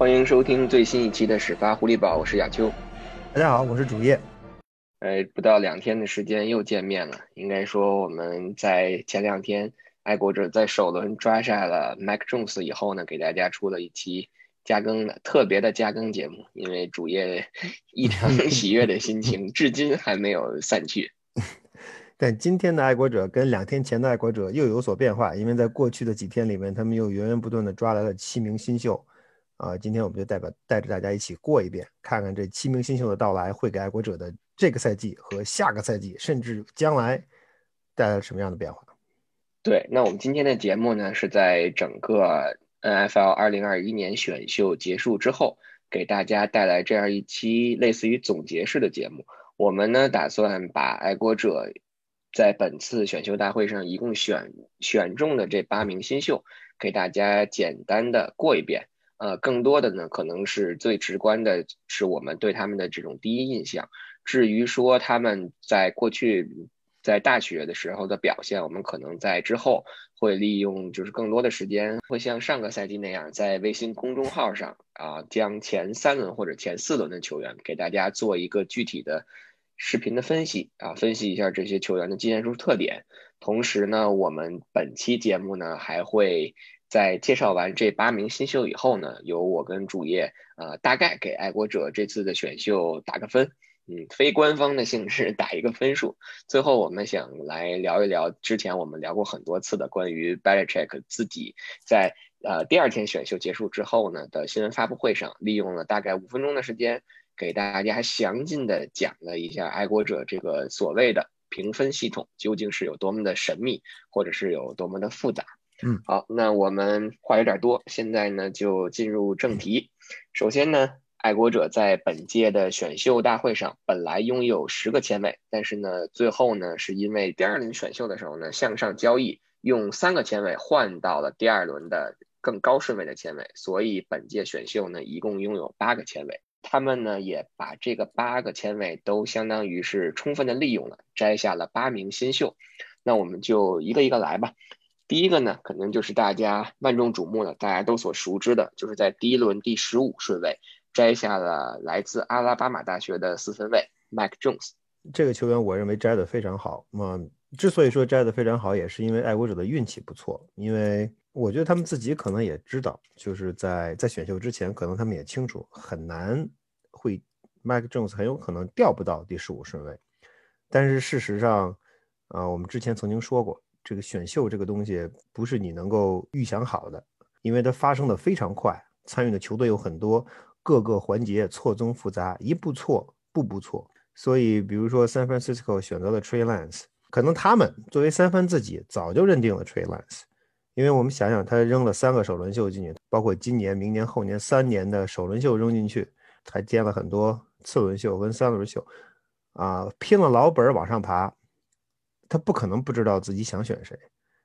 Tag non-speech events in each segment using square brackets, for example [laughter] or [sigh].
欢迎收听最新一期的始发狐狸堡，我是亚秋。大家好，我是主页。呃，不到两天的时间又见面了。应该说我们在前两天，爱国者在首轮抓下了 Mac Jones 以后呢，给大家出了一期加更的特别的加更节目。因为主页 [laughs] 异常 [laughs] 喜悦的心情至今还没有散去。[laughs] 但今天的爱国者跟两天前的爱国者又有所变化，因为在过去的几天里面，他们又源源不断的抓来了七名新秀。啊，今天我们就代表带着大家一起过一遍，看看这七名新秀的到来会给爱国者的这个赛季和下个赛季，甚至将来带来什么样的变化？对，那我们今天的节目呢，是在整个 NFL 二零二一年选秀结束之后，给大家带来这样一期类似于总结式的节目。我们呢，打算把爱国者在本次选秀大会上一共选选中的这八名新秀，给大家简单的过一遍。呃，更多的呢，可能是最直观的，是我们对他们的这种第一印象。至于说他们在过去在大学的时候的表现，我们可能在之后会利用，就是更多的时间，会像上个赛季那样，在微信公众号上啊，将前三轮或者前四轮的球员给大家做一个具体的视频的分析啊，分析一下这些球员的技战术特点。同时呢，我们本期节目呢还会。在介绍完这八名新秀以后呢，由我跟主页呃大概给爱国者这次的选秀打个分，嗯，非官方的形式 [laughs] 打一个分数。最后我们想来聊一聊之前我们聊过很多次的关于 Belichick 自己在呃第二天选秀结束之后呢的新闻发布会上，利用了大概五分钟的时间，给大家详尽的讲了一下爱国者这个所谓的评分系统究竟是有多么的神秘，或者是有多么的复杂。嗯，好，那我们话有点多，现在呢就进入正题。首先呢，爱国者在本届的选秀大会上本来拥有十个签位，但是呢，最后呢是因为第二轮选秀的时候呢向上交易，用三个签位换到了第二轮的更高顺位的签位，所以本届选秀呢一共拥有八个签位。他们呢也把这个八个签位都相当于是充分的利用了，摘下了八名新秀。那我们就一个一个来吧。第一个呢，可能就是大家万众瞩目的，大家都所熟知的，就是在第一轮第十五顺位摘下了来自阿拉巴马大学的四分卫 Mac Jones。这个球员我认为摘的非常好。那之所以说摘的非常好，也是因为爱国者的运气不错。因为我觉得他们自己可能也知道，就是在在选秀之前，可能他们也清楚很难会 Mac Jones 很有可能调不到第十五顺位。但是事实上，啊，我们之前曾经说过。这个选秀这个东西不是你能够预想好的，因为它发生的非常快，参与的球队有很多，各个环节错综复杂，一步错步步错。所以，比如说 San Francisco 选择了 Trey Lance，可能他们作为三番自己早就认定了 Trey Lance，因为我们想想，他扔了三个首轮秀进去，包括今年、明年、后年三年的首轮秀扔进去，还兼了很多次轮秀跟三轮秀，啊，拼了老本往上爬。他不可能不知道自己想选谁，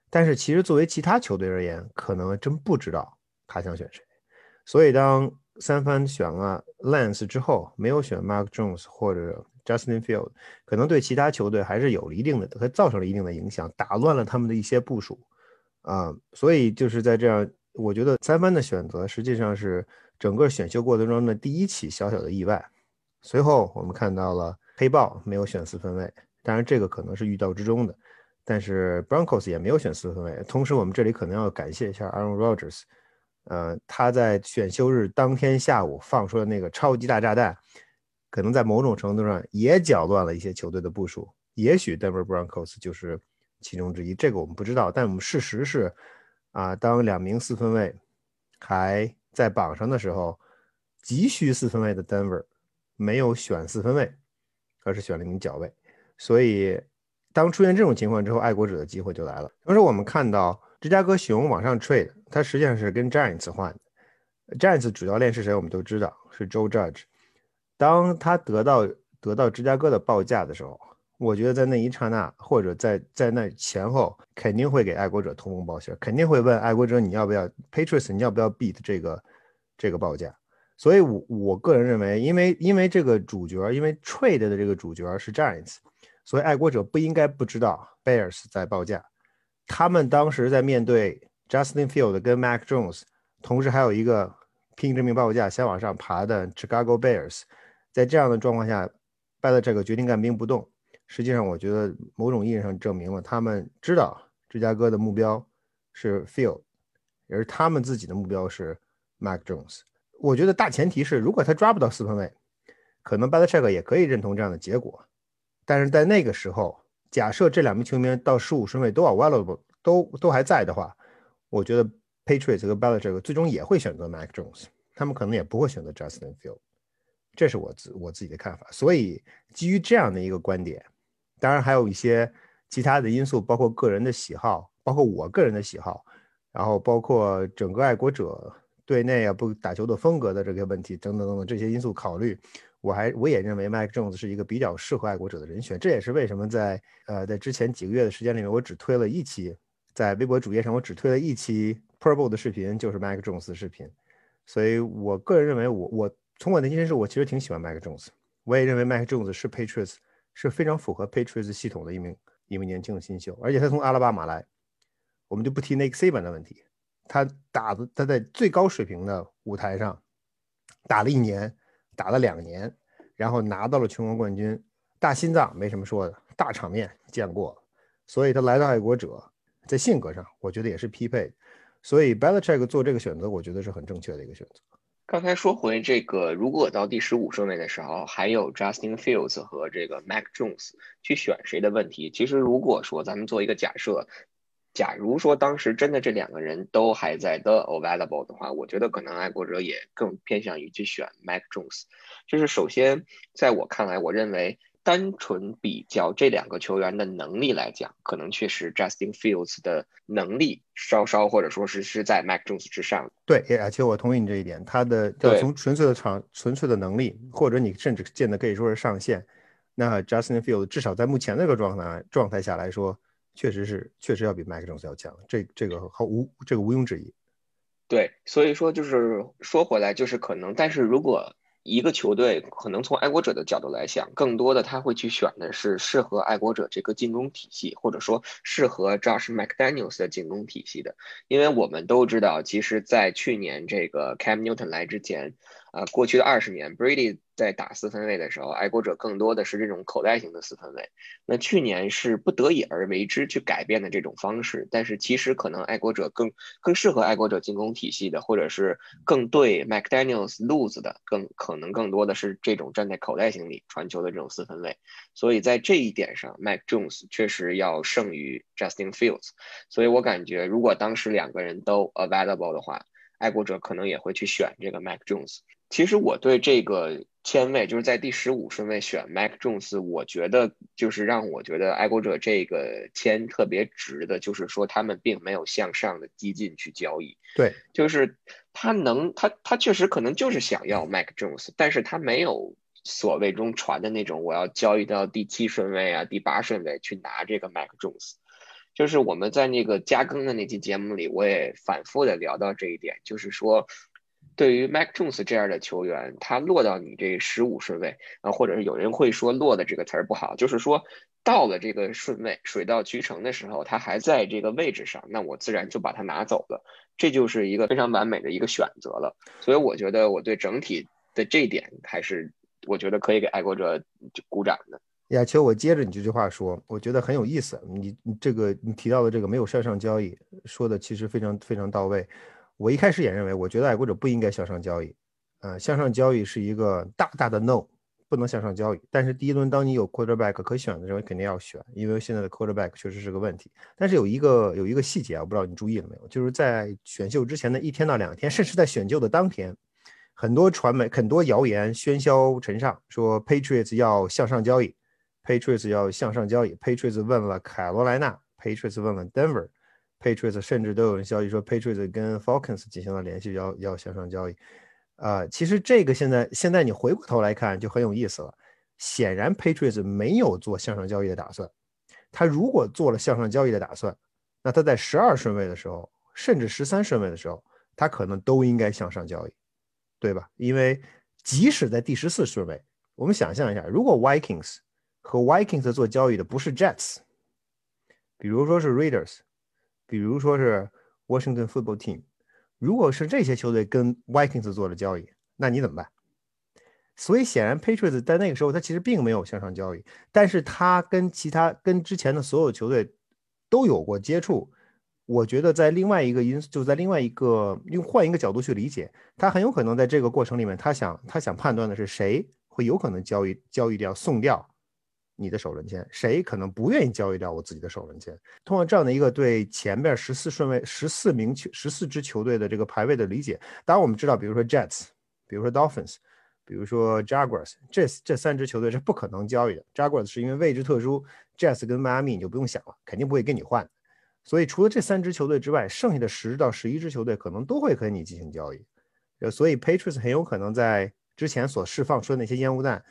但是其实作为其他球队而言，可能真不知道他想选谁。所以当三番选了 Lance 之后，没有选 Mark Jones 或者 Justin Field，可能对其他球队还是有了一定的，它造成了一定的影响，打乱了他们的一些部署啊。所以就是在这样，我觉得三番的选择实际上是整个选秀过程中的第一起小小的意外。随后我们看到了黑豹没有选四分卫。当然，这个可能是预料之中的，但是 Broncos 也没有选四分卫。同时，我们这里可能要感谢一下 Aaron Rodgers，呃，他在选秀日当天下午放出的那个超级大炸弹，可能在某种程度上也搅乱了一些球队的部署。也许 Denver Broncos 就是其中之一，这个我们不知道。但我们事实是，啊，当两名四分卫还在榜上的时候，急需四分卫的 Denver 没有选四分卫，而是选了一名角卫。所以，当出现这种情况之后，爱国者的机会就来了。同时，我们看到芝加哥熊往上 trade，他实际上是跟 Giants 换的。Giants 主教练是谁？我们都知道是 Joe Judge。当他得到得到芝加哥的报价的时候，我觉得在那一刹那，或者在在那前后，肯定会给爱国者通风报信，肯定会问爱国者你要不要 Patriots，你要不要 beat 这个这个报价。所以，我我个人认为，因为因为这个主角，因为 trade 的这个主角是 Giants。所以爱国者不应该不知道 Bears 在报价，他们当时在面对 Justin Field 跟 Mac Jones，同时还有一个拼这名报价想往上爬的 Chicago Bears，在这样的状况下，拜勒这个决定干兵不动。实际上，我觉得某种意义上证明了他们知道芝加哥的目标是 Field，而他们自己的目标是 Mac Jones。我觉得大前提是，如果他抓不到四分卫，可能 Belichick 也可以认同这样的结果。但是在那个时候，假设这两名球员到十五顺位都 available，都都还在的话，我觉得 Patriots 和 Belichick 最终也会选择 Mac Jones，他们可能也不会选择 Justin Field。这是我自我自己的看法。所以基于这样的一个观点，当然还有一些其他的因素，包括个人的喜好，包括我个人的喜好，然后包括整个爱国者队内啊不打球的风格的这个问题等等等等这些因素考虑。我还我也认为 Mac Jones 是一个比较适合爱国者的人选，这也是为什么在呃在之前几个月的时间里面，我只推了一期，在微博主页上我只推了一期 purple 的视频，就是 Mac Jones 的视频。所以我个人认为，我我从我内心深处，我其实挺喜欢 Mac Jones。我也认为 Mac Jones 是 Patriots 是非常符合 Patriots 系统的一名一名年轻的新秀，而且他从阿拉巴马来，我们就不提 Nick Saban 的问题，他打的他在最高水平的舞台上打了一年。打了两年，然后拿到了全国冠军，大心脏没什么说的，大场面见过，所以他来到爱国者，在性格上我觉得也是匹配，所以 Belichick 做这个选择，我觉得是很正确的一个选择。刚才说回这个，如果到第十五顺位的时候，还有 Justin Fields 和这个 Mac Jones 去选谁的问题，其实如果说咱们做一个假设。假如说当时真的这两个人都还在 the available 的话，我觉得可能爱国者也更偏向于去选 Mac Jones。就是首先，在我看来，我认为单纯比较这两个球员的能力来讲，可能确实 Justin Fields 的能力稍稍或者说是是在 Mac Jones 之上。对，而且我同意你这一点，他的从纯粹的场纯粹的能力，或者你甚至见的可以说是上限，那 Justin Fields 至少在目前这个状态状态下来说。确实是，确实要比麦克琼斯要强，这这个毫无这个毋庸置疑。对，所以说就是说回来，就是可能，但是如果一个球队可能从爱国者的角度来想，更多的他会去选的是适合爱国者这个进攻体系，或者说适合 Josh McDaniels 的进攻体系的，因为我们都知道，其实，在去年这个 Cam Newton 来之前。啊，过去的二十年，Brady 在打四分卫的时候，爱国者更多的是这种口袋型的四分卫。那去年是不得已而为之去改变的这种方式，但是其实可能爱国者更更适合爱国者进攻体系的，或者是更对 McDaniel's 路子的，更可能更多的是这种站在口袋型里传球的这种四分卫。所以在这一点上，Mac Jones 确实要胜于 Justin Fields。所以我感觉，如果当时两个人都 available 的话，爱国者可能也会去选这个 Mac Jones。其实我对这个签位，就是在第十五顺位选 Mac Jones，我觉得就是让我觉得爱国者这个签特别值的，就是说他们并没有向上的激进去交易。对，就是他能，他他确实可能就是想要 Mac Jones，但是他没有所谓中传的那种我要交易到第七顺位啊、第八顺位去拿这个 Mac Jones。就是我们在那个加更的那期节目里，我也反复的聊到这一点，就是说。对于 Mac Jones 这样的球员，他落到你这十五顺位啊，或者是有人会说“落”的这个词儿不好，就是说到了这个顺位，水到渠成的时候，他还在这个位置上，那我自然就把他拿走了，这就是一个非常完美的一个选择了。所以我觉得我对整体的这一点还是我觉得可以给爱国者鼓掌的。亚秋，我接着你这句话说，我觉得很有意思。你你这个你提到的这个没有向上交易，说的其实非常非常到位。我一开始也认为，我觉得爱国者不应该向上交易，呃，向上交易是一个大大的 no，不能向上交易。但是第一轮当你有 quarterback 可选的时候，肯定要选，因为现在的 quarterback 确实是个问题。但是有一个有一个细节啊，我不知道你注意了没有，就是在选秀之前的一天到两天，甚至在选秀的当天，很多传媒很多谣言喧嚣尘上，说 Patriots 要向上交易，Patriots 要向上交易，Patriots 问了凯罗莱纳，Patriots 问了 Denver。Patriots 甚至都有人消息说，Patriots 跟 Falcons 进行了联系，要要向上交易。啊，其实这个现在现在你回过头来看就很有意思了。显然 Patriots 没有做向上交易的打算。他如果做了向上交易的打算，那他在十二顺位的时候，甚至十三顺位的时候，他可能都应该向上交易，对吧？因为即使在第十四顺位，我们想象一下，如果 Vikings 和 Vikings 做交易的不是 Jets，比如说是 Raiders。比如说是 Washington Football Team，如果是这些球队跟 Vikings 做了交易，那你怎么办？所以显然 Patriots 在那个时候他其实并没有向上交易，但是他跟其他跟之前的所有球队都有过接触。我觉得在另外一个因，就在另外一个用换一个角度去理解，他很有可能在这个过程里面，他想他想判断的是谁会有可能交易交易掉送掉你的首轮签，谁可能不愿意交易掉我自己的首轮签。通过这样的一个对前边十四顺位十四名球十四支球队的这个排位的理解，当然我们知道，比如说 Jets，比如说 Dolphins，比如说 Jaguars，这这三支球队是不可能交易的。Jaguars 是因为位置特殊，Jets 跟迈阿密你就不用想了，肯定不会跟你换。所以，除了这三支球队之外，剩下的十到十一支球队可能都会和你进行交易。呃，所以 Patriots 很有可能在之前所释放出的那些烟雾弹，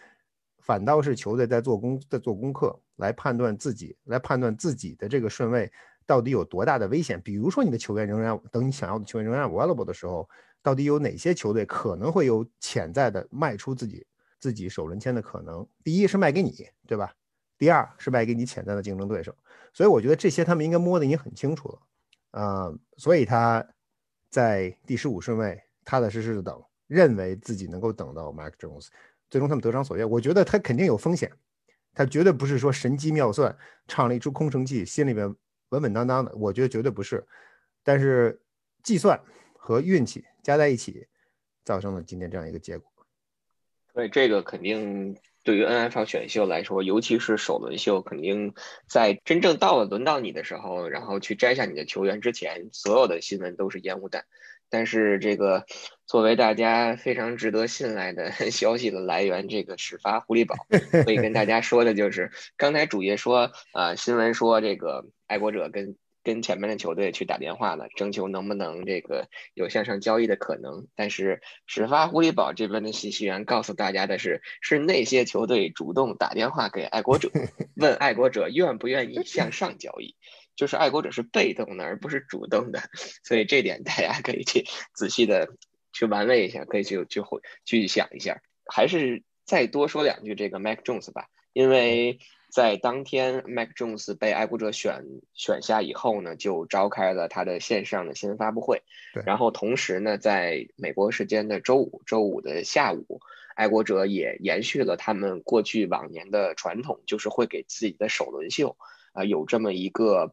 反倒是球队在做功在做功课，来判断自己来判断自己的这个顺位到底有多大的危险。比如说，你的球员仍然等你想要的球员仍然 available 的时候，到底有哪些球队可能会有潜在的卖出自己自己首轮签的可能？第一是卖给你，对吧？第二是卖给你潜在的竞争对手。所以我觉得这些他们应该摸得已经很清楚了，啊，所以他在第十五顺位踏踏实实的等，认为自己能够等到 Mac Jones，最终他们得偿所愿。我觉得他肯定有风险，他绝对不是说神机妙算唱了一出空城计，心里边稳稳当当的。我觉得绝对不是，但是计算和运气加在一起，造成了今天这样一个结果。对，这个肯定。对于 NFL 选秀来说，尤其是首轮秀，肯定在真正到了轮到你的时候，然后去摘下你的球员之前，所有的新闻都是烟雾弹。但是这个作为大家非常值得信赖的 [laughs] 消息的来源，这个始发狐狸堡 [laughs] 可以跟大家说的就是，刚才主页说，呃，新闻说这个爱国者跟。跟前面的球队去打电话了，征求能不能这个有向上交易的可能。但是始发狐狸堡这边的信息源告诉大家的是，是那些球队主动打电话给爱国者，[laughs] 问爱国者愿不愿意向上交易，就是爱国者是被动的，而不是主动的。所以这点大家可以去仔细的去玩味一下，可以去去回去想一下。还是再多说两句这个 Mac Jones 吧，因为。在当天，Mac Jones 被爱国者选选下以后呢，就召开了他的线上的新闻发布会。对，然后同时呢，在美国时间的周五，周五的下午，爱国者也延续了他们过去往年的传统，就是会给自己的首轮秀啊有这么一个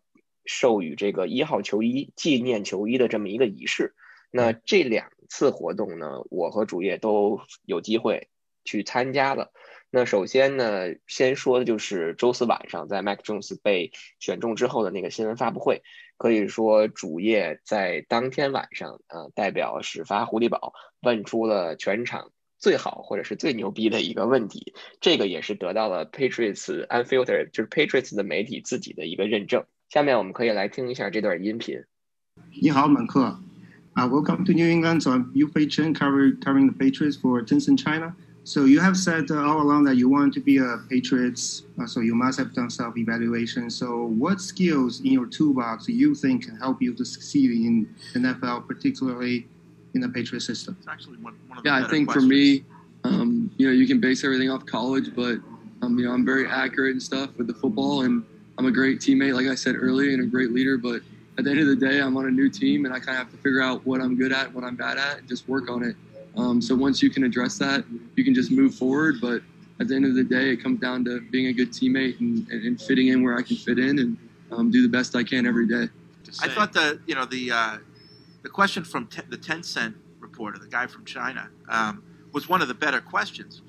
授予这个一号球衣、纪念球衣的这么一个仪式。那这两次活动呢，我和主页都有机会去参加了。那首先呢，先说的就是周四晚上在 Mac Jones 被选中之后的那个新闻发布会，可以说主页在当天晚上，呃，代表始发狐狸堡问出了全场最好或者是最牛逼的一个问题，这个也是得到了 Patriots Unfiltered 就是 Patriots 的媒体自己的一个认证。下面我们可以来听一下这段音频。你好，满克。啊，Welcome to New England. So I'm Yu Fei Chen, covering covering the Patriots for Tencent China. So you have said uh, all along that you want to be a Patriots, uh, so you must have done self-evaluation. So what skills in your toolbox do you think can help you to succeed in NFL, particularly in the Patriot system? It's actually one, one of the yeah, I think questions. for me, um, you know, you can base everything off college, but um, you know, I'm very accurate and stuff with the football, and I'm a great teammate, like I said earlier, and a great leader. But at the end of the day, I'm on a new team, and I kind of have to figure out what I'm good at, what I'm bad at, and just work on it. Um, so once you can address that, you can just move forward. But at the end of the day, it comes down to being a good teammate and, and fitting in where I can fit in and um, do the best I can every day. I thought the you know the uh, the question from te- the Tencent reporter, the guy from China, um, was one of the better questions.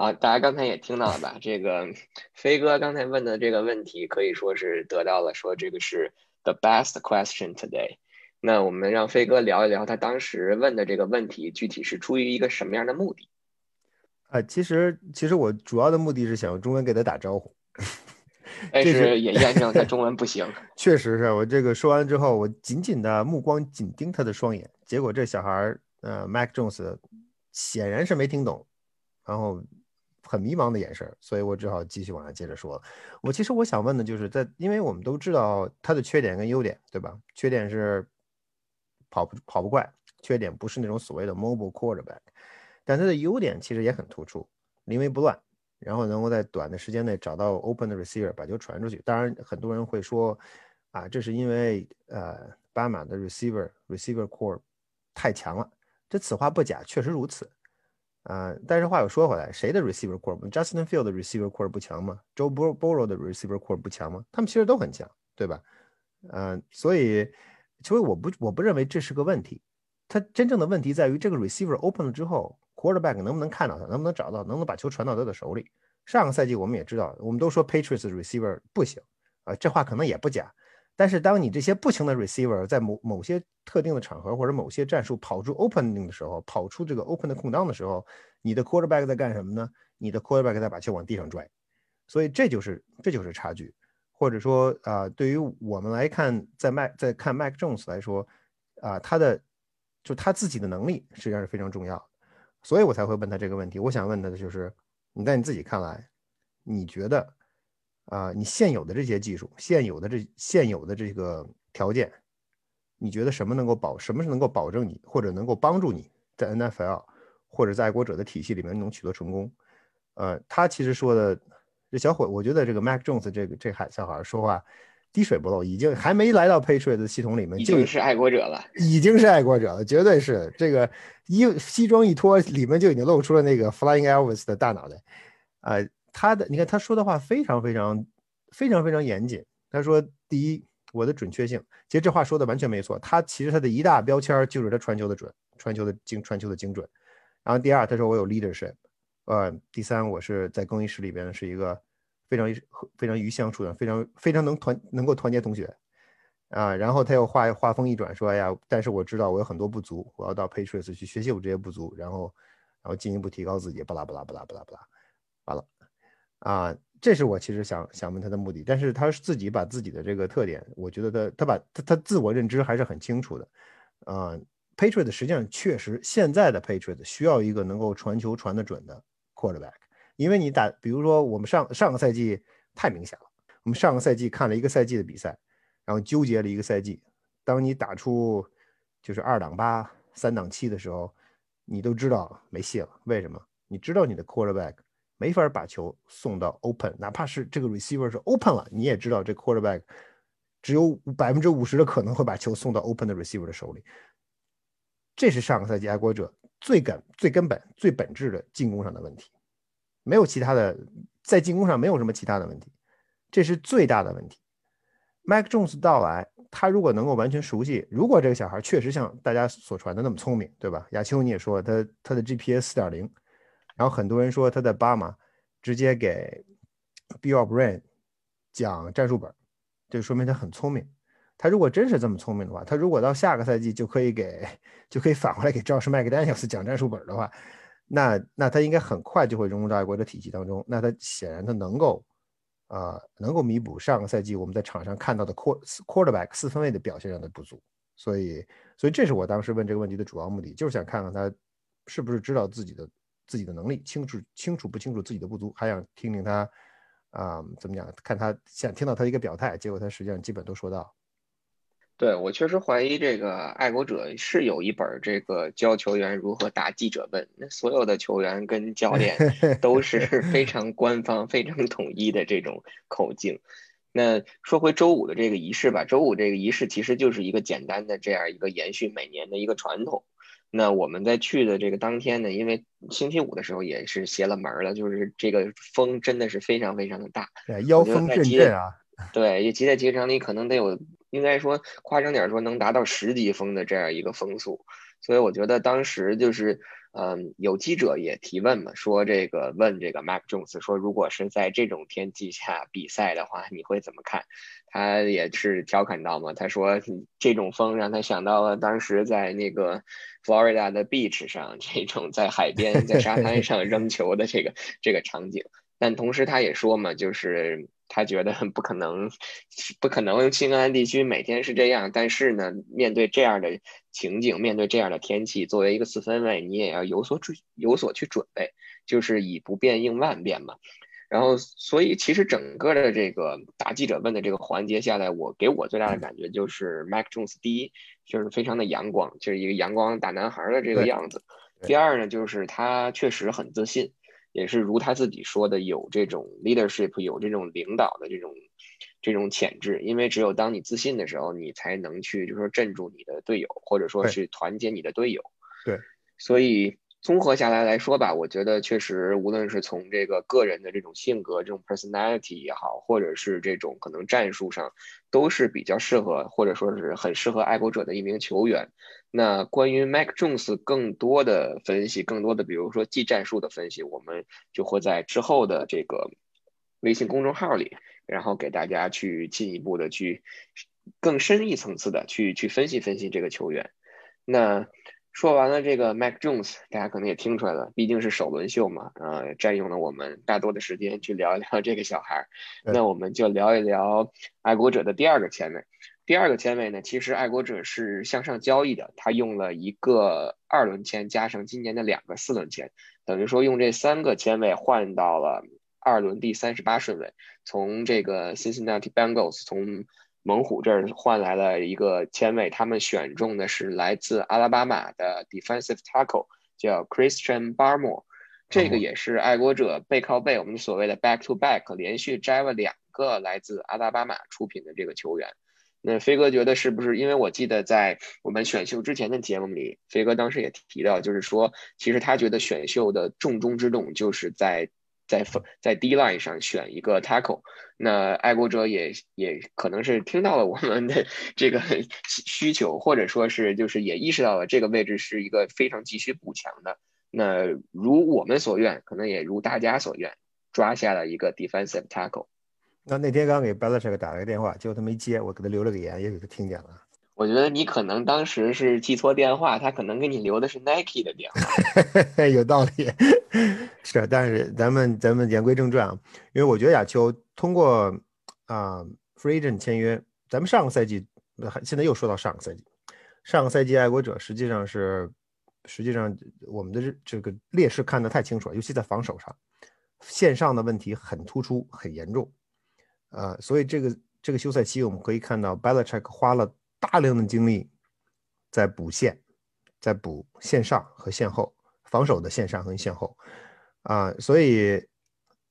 好，大家刚才也听到了吧？这个飞哥刚才问的这个问题，可以说是得到了说这个是 the best question today。那我们让飞哥聊一聊他当时问的这个问题，具体是出于一个什么样的目的？啊，其实其实我主要的目的是想用中文给他打招呼，但是也验证他中文不行。[laughs] 确实是我这个说完之后，我紧紧的目光紧盯他的双眼，结果这小孩儿呃，Mac Jones 显然是没听懂，然后很迷茫的眼神，所以我只好继续往下接着说了。我其实我想问的就是在，因为我们都知道他的缺点跟优点，对吧？缺点是。跑不跑不快，缺点不是那种所谓的 mobile quarterback，但他的优点其实也很突出，临危不乱，然后能够在短的时间内找到 open 的 receiver 把球传出去。当然，很多人会说，啊，这是因为呃，巴马的 receiver receiver core 太强了。这此话不假，确实如此。啊，但是话又说回来，谁的 receiver core？Justin Field 的 receiver core 不强吗？Joe Burrow 的 receiver core 不强吗？他们其实都很强，对吧？嗯，所以，其实我不我不认为这是个问题。他真正的问题在于这个 receiver open 了之后，quarterback 能不能看到他，能不能找到，能不能把球传到他的手里？上个赛季我们也知道，我们都说 Patriots receiver 不行啊，这话可能也不假。但是当你这些不行的 receiver 在某某些特定的场合或者某些战术跑出 opening 的时候，跑出这个 open 的空档的时候，你的 quarterback 在干什么呢？你的 quarterback 在把球往地上拽，所以这就是这就是差距。或者说啊，对于我们来看，在麦在看 Mac Jones 来说，啊，他的就他自己的能力实际上是非常重要的，所以我才会问他这个问题。我想问他的就是，你在你自己看来，你觉得？啊，你现有的这些技术，现有的这现有的这个条件，你觉得什么能够保，什么是能够保证你，或者能够帮助你在 NFL 或者在爱国者的体系里面能取得成功？呃，他其实说的这小伙，我觉得这个 Mac Jones 这个这孩小孩说话滴水不漏，已经还没来到 Patriots 系统里面，就是爱国者了，已经是爱国者了，绝对是这个衣西装一脱，里面就已经露出了那个 Flying Elvis 的大脑袋，啊。他的，你看他说的话非常非常非常非常严谨。他说，第一，我的准确性，其实这话说的完全没错。他其实他的一大标签就是他传球的准，传球的精，传球的精准。然后第二，他说我有 leadership，呃，第三，我是在更衣室里边是一个非常非常鱼相处的，非常非常能团能够团结同学啊。然后他又话话锋一转说，哎呀，但是我知道我有很多不足，我要到 Patriots 去学习我这些不足，然后然后进一步提高自己，巴拉巴拉巴拉巴拉巴拉，完了。啊，这是我其实想想问他的目的，但是他是自己把自己的这个特点，我觉得他他把他他自我认知还是很清楚的。啊，Patriot 实际上确实现在的 Patriot 需要一个能够传球传得准的 quarterback，因为你打，比如说我们上上个赛季太明显了，我们上个赛季看了一个赛季的比赛，然后纠结了一个赛季，当你打出就是二档八、三档七的时候，你都知道没戏了。为什么？你知道你的 quarterback。没法把球送到 open，哪怕是这个 receiver 是 open 了，你也知道这 quarterback 只有百分之五十的可能会把球送到 open 的 receiver 的手里。这是上个赛季爱国者最根、最根本、最本质的进攻上的问题，没有其他的，在进攻上没有什么其他的问题，这是最大的问题。Mike Jones 到来，他如果能够完全熟悉，如果这个小孩确实像大家所传的那么聪明，对吧？亚秋你也说他他的 GPS 四点零。然后很多人说他在巴马直接给 Bill Brain 讲战术本，就说明他很聪明。他如果真是这么聪明的话，他如果到下个赛季就可以给就可以反过来给赵氏麦克丹尼尔斯讲战术本的话，那那他应该很快就会融入到爱国的体系当中。那他显然他能够啊能够弥补上个赛季我们在场上看到的 quarterback 四分卫的表现上的不足。所以所以这是我当时问这个问题的主要目的，就是想看看他是不是知道自己的。自己的能力清楚清楚不清楚自己的不足，还想听听他啊怎么讲？看他想听到他一个表态，结果他实际上基本都说到。对我确实怀疑这个爱国者是有一本这个教球员如何打记者问，那所有的球员跟教练 [laughs] 都是非常官方、非常统一的这种口径。那说回周五的这个仪式吧，周五这个仪式其实就是一个简单的这样一个延续每年的一个传统。那我们在去的这个当天呢，因为星期五的时候也是邪了门了，就是这个风真的是非常非常的大，对，妖风阵阵啊。对，也骑在机场里可能得有，应该说夸张点说能达到十级风的这样一个风速，所以我觉得当时就是。嗯，有记者也提问嘛，说这个问这个 Mac Jones 说，如果是在这种天气下比赛的话，你会怎么看？他也是调侃到嘛，他说这种风让他想到了当时在那个 Florida 的 beach 上，[laughs] 这种在海边在沙滩上扔球的这个这个场景。但同时他也说嘛，就是。他觉得不可能，[laughs] 不可能新安地区每天是这样。但是呢，面对这样的情景，面对这样的天气，作为一个四分卫，你也要有所准，有所去准备，就是以不变应万变嘛。然后，所以其实整个的这个答记者问的这个环节下来，我给我最大的感觉就是 Mac Jones 第一就是非常的阳光，就是一个阳光大男孩的这个样子。第二呢，就是他确实很自信。也是如他自己说的，有这种 leadership，有这种领导的这种这种潜质，因为只有当你自信的时候，你才能去就是说镇住你的队友，或者说是团结你的队友。对，所以。综合下来来说吧，我觉得确实，无论是从这个个人的这种性格、这种 personality 也好，或者是这种可能战术上，都是比较适合，或者说是很适合爱国者的一名球员。那关于 Mac Jones 更多的分析，更多的比如说技战术的分析，我们就会在之后的这个微信公众号里，然后给大家去进一步的去更深一层次的去去分析分析这个球员。那。说完了这个 Mac Jones，大家可能也听出来了，毕竟是首轮秀嘛，呃，占用了我们大多的时间去聊一聊这个小孩儿。那我们就聊一聊爱国者的第二个签位。第二个签位呢，其实爱国者是向上交易的，他用了一个二轮签加上今年的两个四轮签，等于说用这三个签位换到了二轮第三十八顺位，从这个 Cincinnati Bengals 从。猛虎这儿换来了一个签位，他们选中的是来自阿拉巴马的 defensive tackle，叫 Christian Barmore。这个也是爱国者背靠背，我们所谓的 back to back，连续摘了两个来自阿拉巴马出品的这个球员。那飞哥觉得是不是？因为我记得在我们选秀之前的节目里，飞哥当时也提到，就是说，其实他觉得选秀的重中之重就是在。在在 D line 上选一个 tackle，那爱国者也也可能是听到了我们的 [laughs] 这个需求，或者说是就是也意识到了这个位置是一个非常急需补强的。那如我们所愿，可能也如大家所愿，抓下了一个 defensive tackle。那那天刚给 Belichick 打了个电话，结果他没接，我给他留了个言，也给他听见了。我觉得你可能当时是记错电话，他可能给你留的是 Nike 的电话。[laughs] 有道理，是。但是咱们咱们言归正传啊，因为我觉得亚秋通过啊 Free Agent 签约，咱们上个赛季现在又说到上个赛季，上个赛季爱国者实际上是实际上我们的这个劣势看得太清楚了，尤其在防守上，线上的问题很突出很严重，呃，所以这个这个休赛期我们可以看到 Belichick 花了。大量的精力在补线，在补线上和线后防守的线上和线后啊，所以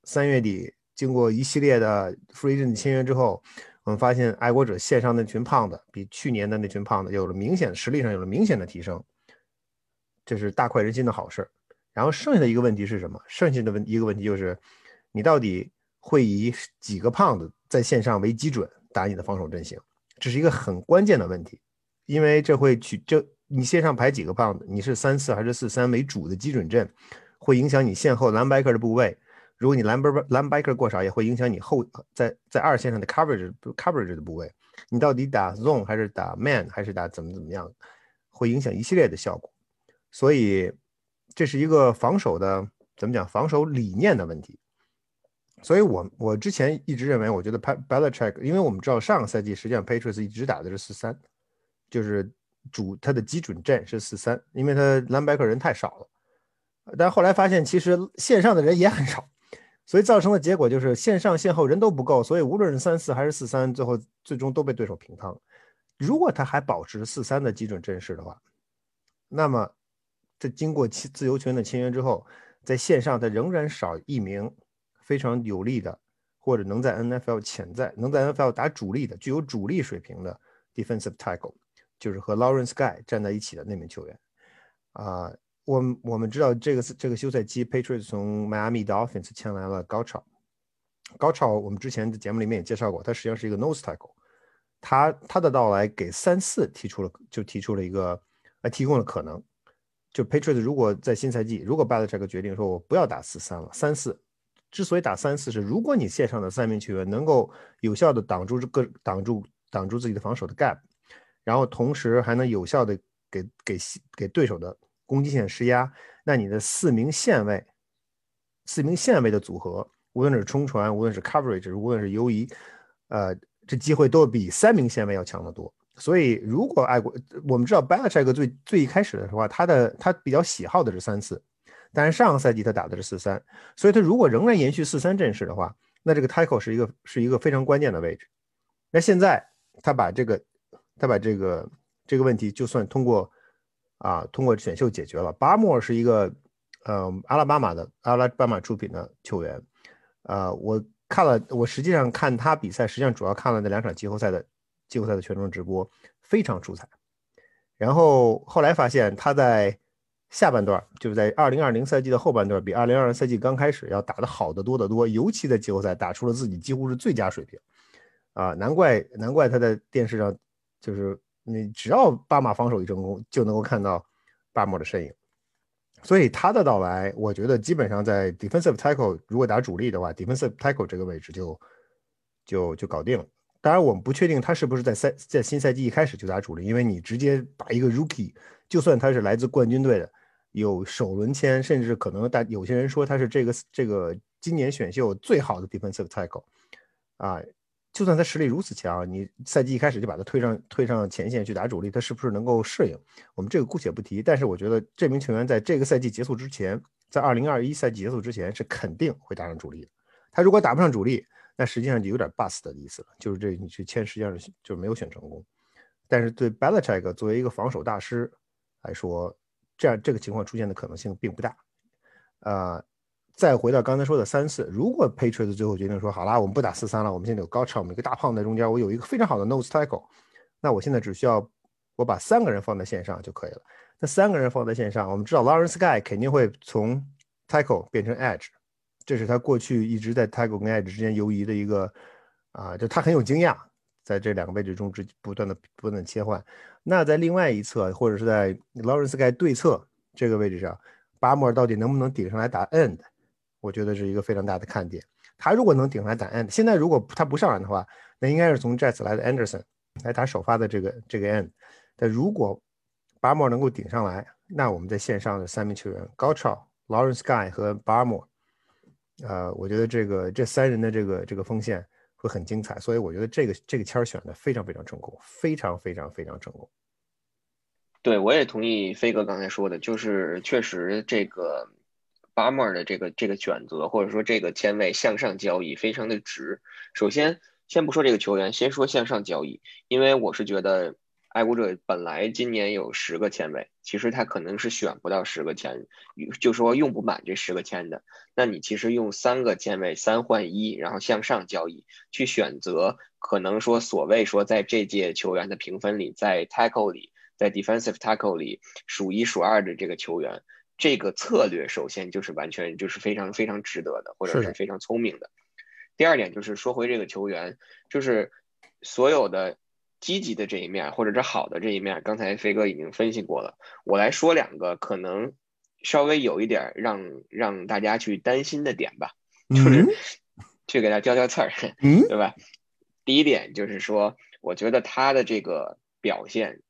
三月底经过一系列的 free agent 签约之后，我们发现爱国者线上那群胖子比去年的那群胖子有了明显实力上有了明显的提升，这是大快人心的好事。然后剩下的一个问题是什么？剩下的问一个问题就是，你到底会以几个胖子在线上为基准打你的防守阵型？这是一个很关键的问题，因为这会取这你线上排几个胖子，你是三四还是四三为主的基准阵，会影响你线后蓝 backer 的部位。如果你蓝 b 蓝 backer 过少，也会影响你后在在二线上的 coverage coverage 的部位。你到底打 zone 还是打 man 还是打怎么怎么样，会影响一系列的效果。所以这是一个防守的怎么讲防守理念的问题。所以，我我之前一直认为，我觉得 Belichick，因为我们知道上个赛季实际上 Patriots 一直打的是四三，就是主他的基准阵是四三，因为他蓝白克人太少了。但后来发现，其实线上的人也很少，所以造成的结果就是线上线后人都不够，所以无论是三四还是四三，最后最终都被对手平仓。如果他还保持四三的基准阵势的话，那么在经过自由权的签约之后，在线上他仍然少一名。非常有利的，或者能在 NFL 潜在能在 NFL 打主力的、具有主力水平的 defensive tackle，就是和 Lawrence Guy 站在一起的那名球员。啊，我我们知道这个这个休赛期，Patriots 从迈阿密 Dolphins 签来了高超。高超，我们之前的节目里面也介绍过，他实际上是一个 nose tackle。他他的到来给三四提出了就提出了一个呃提供了可能，就 Patriots 如果在新赛季如果 Belichick 决定说我不要打四三了，三四。之所以打三四是，如果你线上的三名球员能够有效的挡住这个挡住挡住自己的防守的 gap，然后同时还能有效的给给给对手的攻击线施压，那你的四名线位四名线位的组合，无论是冲传，无论是 coverage，无论是游移，呃，这机会都比三名线位要强得多。所以，如果爱国，我们知道 Belichick 最最一开始的时候，他的他比较喜好的是三四。但是上个赛季他打的是四三，所以他如果仍然延续四三阵势的话，那这个 tackle 是一个是一个非常关键的位置。那现在他把这个他把这个这个问题就算通过啊通过选秀解决了。巴莫尔是一个呃阿拉巴马的阿拉巴马出品的球员，呃我看了，我实际上看他比赛，实际上主要看了那两场季后赛的季后赛的全程直播，非常出彩。然后后来发现他在下半段，就是在二零二零赛季的后半段，比二零二零赛季刚开始要打得好得多得多，尤其在季后赛打出了自己几乎是最佳水平。啊，难怪难怪他在电视上，就是你只要巴马防守一成功，就能够看到巴莫的身影。所以他的到来，我觉得基本上在 defensive tackle 如果打主力的话，defensive tackle 这个位置就就就搞定了。当然，我们不确定他是不是在赛在新赛季一开始就打主力，因为你直接把一个 rookie，就算他是来自冠军队的，有首轮签，甚至可能大有些人说他是这个这个今年选秀最好的 defensive tackle，啊。就算他实力如此强，你赛季一开始就把他推上推上前线去打主力，他是不是能够适应？我们这个姑且不提。但是我觉得这名球员在这个赛季结束之前，在二零二一赛季结束之前是肯定会打上主力的。他如果打不上主力，那实际上就有点 bust 的意思了，就是这你去签实际上是就没有选成功。但是对 Belichick 作为一个防守大师来说，这样这个情况出现的可能性并不大。啊。再回到刚才说的三四，如果 Patriots 最后决定说好啦，我们不打四三了，我们现在有高超，我们一个大胖在中间，我有一个非常好的 nose tackle，那我现在只需要我把三个人放在线上就可以了。那三个人放在线上，我们知道 Lawrence Guy 肯定会从 tackle 变成 edge，这是他过去一直在 tackle 跟 edge 之间游移的一个啊，就他很有经验，在这两个位置中之不断的不断的切换。那在另外一侧或者是在 Lawrence Guy 对侧这个位置上，巴莫尔到底能不能顶上来打 end？我觉得是一个非常大的看点。他如果能顶上来打 end，现在如果他不上来的话，那应该是从 Jets 来的 Anderson 来打首发的这个这个 end。但如果巴莫尔能够顶上来，那我们在线上的三名球员高超 Lawrence Guy 和巴莫，呃，我觉得这个这三人的这个这个锋线会很精彩。所以我觉得这个这个签儿选的非常非常成功，非常非常非常成功。对，我也同意飞哥刚才说的，就是确实这个。巴莫尔的这个这个选择，或者说这个签位向上交易非常的值。首先，先不说这个球员，先说向上交易，因为我是觉得爱国者本来今年有十个签位，其实他可能是选不到十个签，就说用不满这十个签的。那你其实用三个签位三换一，然后向上交易，去选择可能说所谓说在这届球员的评分里，在 tackle 里，在 defensive tackle 里数一数二的这个球员。这个策略首先就是完全就是非常非常值得的，或者是非常聪明的。第二点就是说回这个球员，就是所有的积极的这一面或者是好的这一面，刚才飞哥已经分析过了。我来说两个可能稍微有一点让让大家去担心的点吧，就是去给他挑挑刺儿，[laughs] 对吧？第一点就是说，我觉得他的这个表现。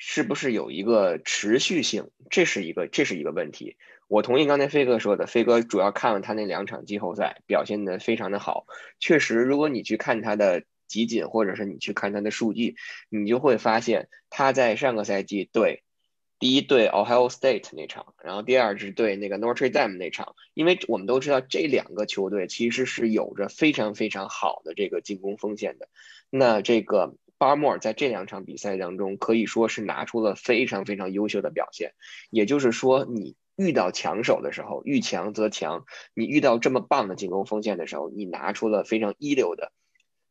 是不是有一个持续性？这是一个，这是一个问题。我同意刚才飞哥说的，飞哥主要看了他那两场季后赛，表现的非常的好。确实，如果你去看他的集锦，或者是你去看他的数据，你就会发现他在上个赛季对第一对 Ohio State 那场，然后第二是对那个 Notre Dame 那场，因为我们都知道这两个球队其实是有着非常非常好的这个进攻锋线的。那这个。巴莫尔在这两场比赛当中可以说是拿出了非常非常优秀的表现，也就是说，你遇到强手的时候，遇强则强。你遇到这么棒的进攻锋线的时候，你拿出了非常一流的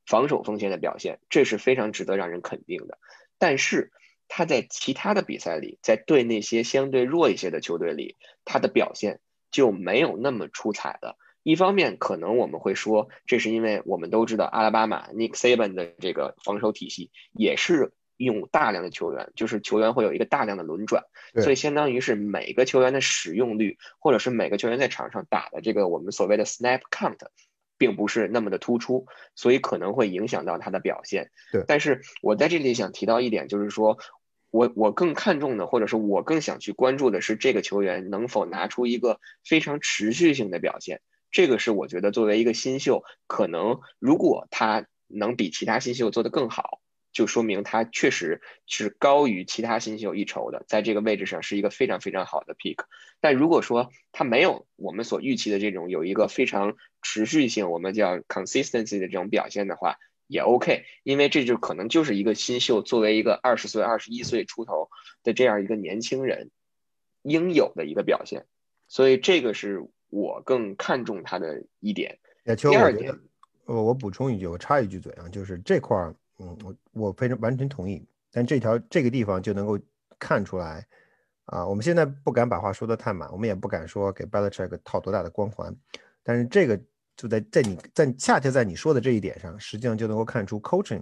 防守锋线的表现，这是非常值得让人肯定的。但是他在其他的比赛里，在对那些相对弱一些的球队里，他的表现就没有那么出彩了。一方面，可能我们会说，这是因为我们都知道，阿拉巴马 Nick Saban 的这个防守体系也是用大量的球员，就是球员会有一个大量的轮转，所以相当于是每个球员的使用率，或者是每个球员在场上打的这个我们所谓的 snap count，并不是那么的突出，所以可能会影响到他的表现。对，但是我在这里想提到一点，就是说我我更看重的，或者是我更想去关注的是这个球员能否拿出一个非常持续性的表现。这个是我觉得作为一个新秀，可能如果他能比其他新秀做得更好，就说明他确实是高于其他新秀一筹的，在这个位置上是一个非常非常好的 pick。但如果说他没有我们所预期的这种有一个非常持续性，我们叫 consistency 的这种表现的话，也 OK，因为这就可能就是一个新秀作为一个二十岁、二十一岁出头的这样一个年轻人应有的一个表现，所以这个是。我更看重他的一点。第二点，我我补充一句，我插一句嘴啊，就是这块儿，嗯，我我非常完全同意。但这条这个地方就能够看出来，啊，我们现在不敢把话说得太满，我们也不敢说给 Belichick 套多大的光环。但是这个就在在你在恰恰在你说的这一点上，实际上就能够看出 coaching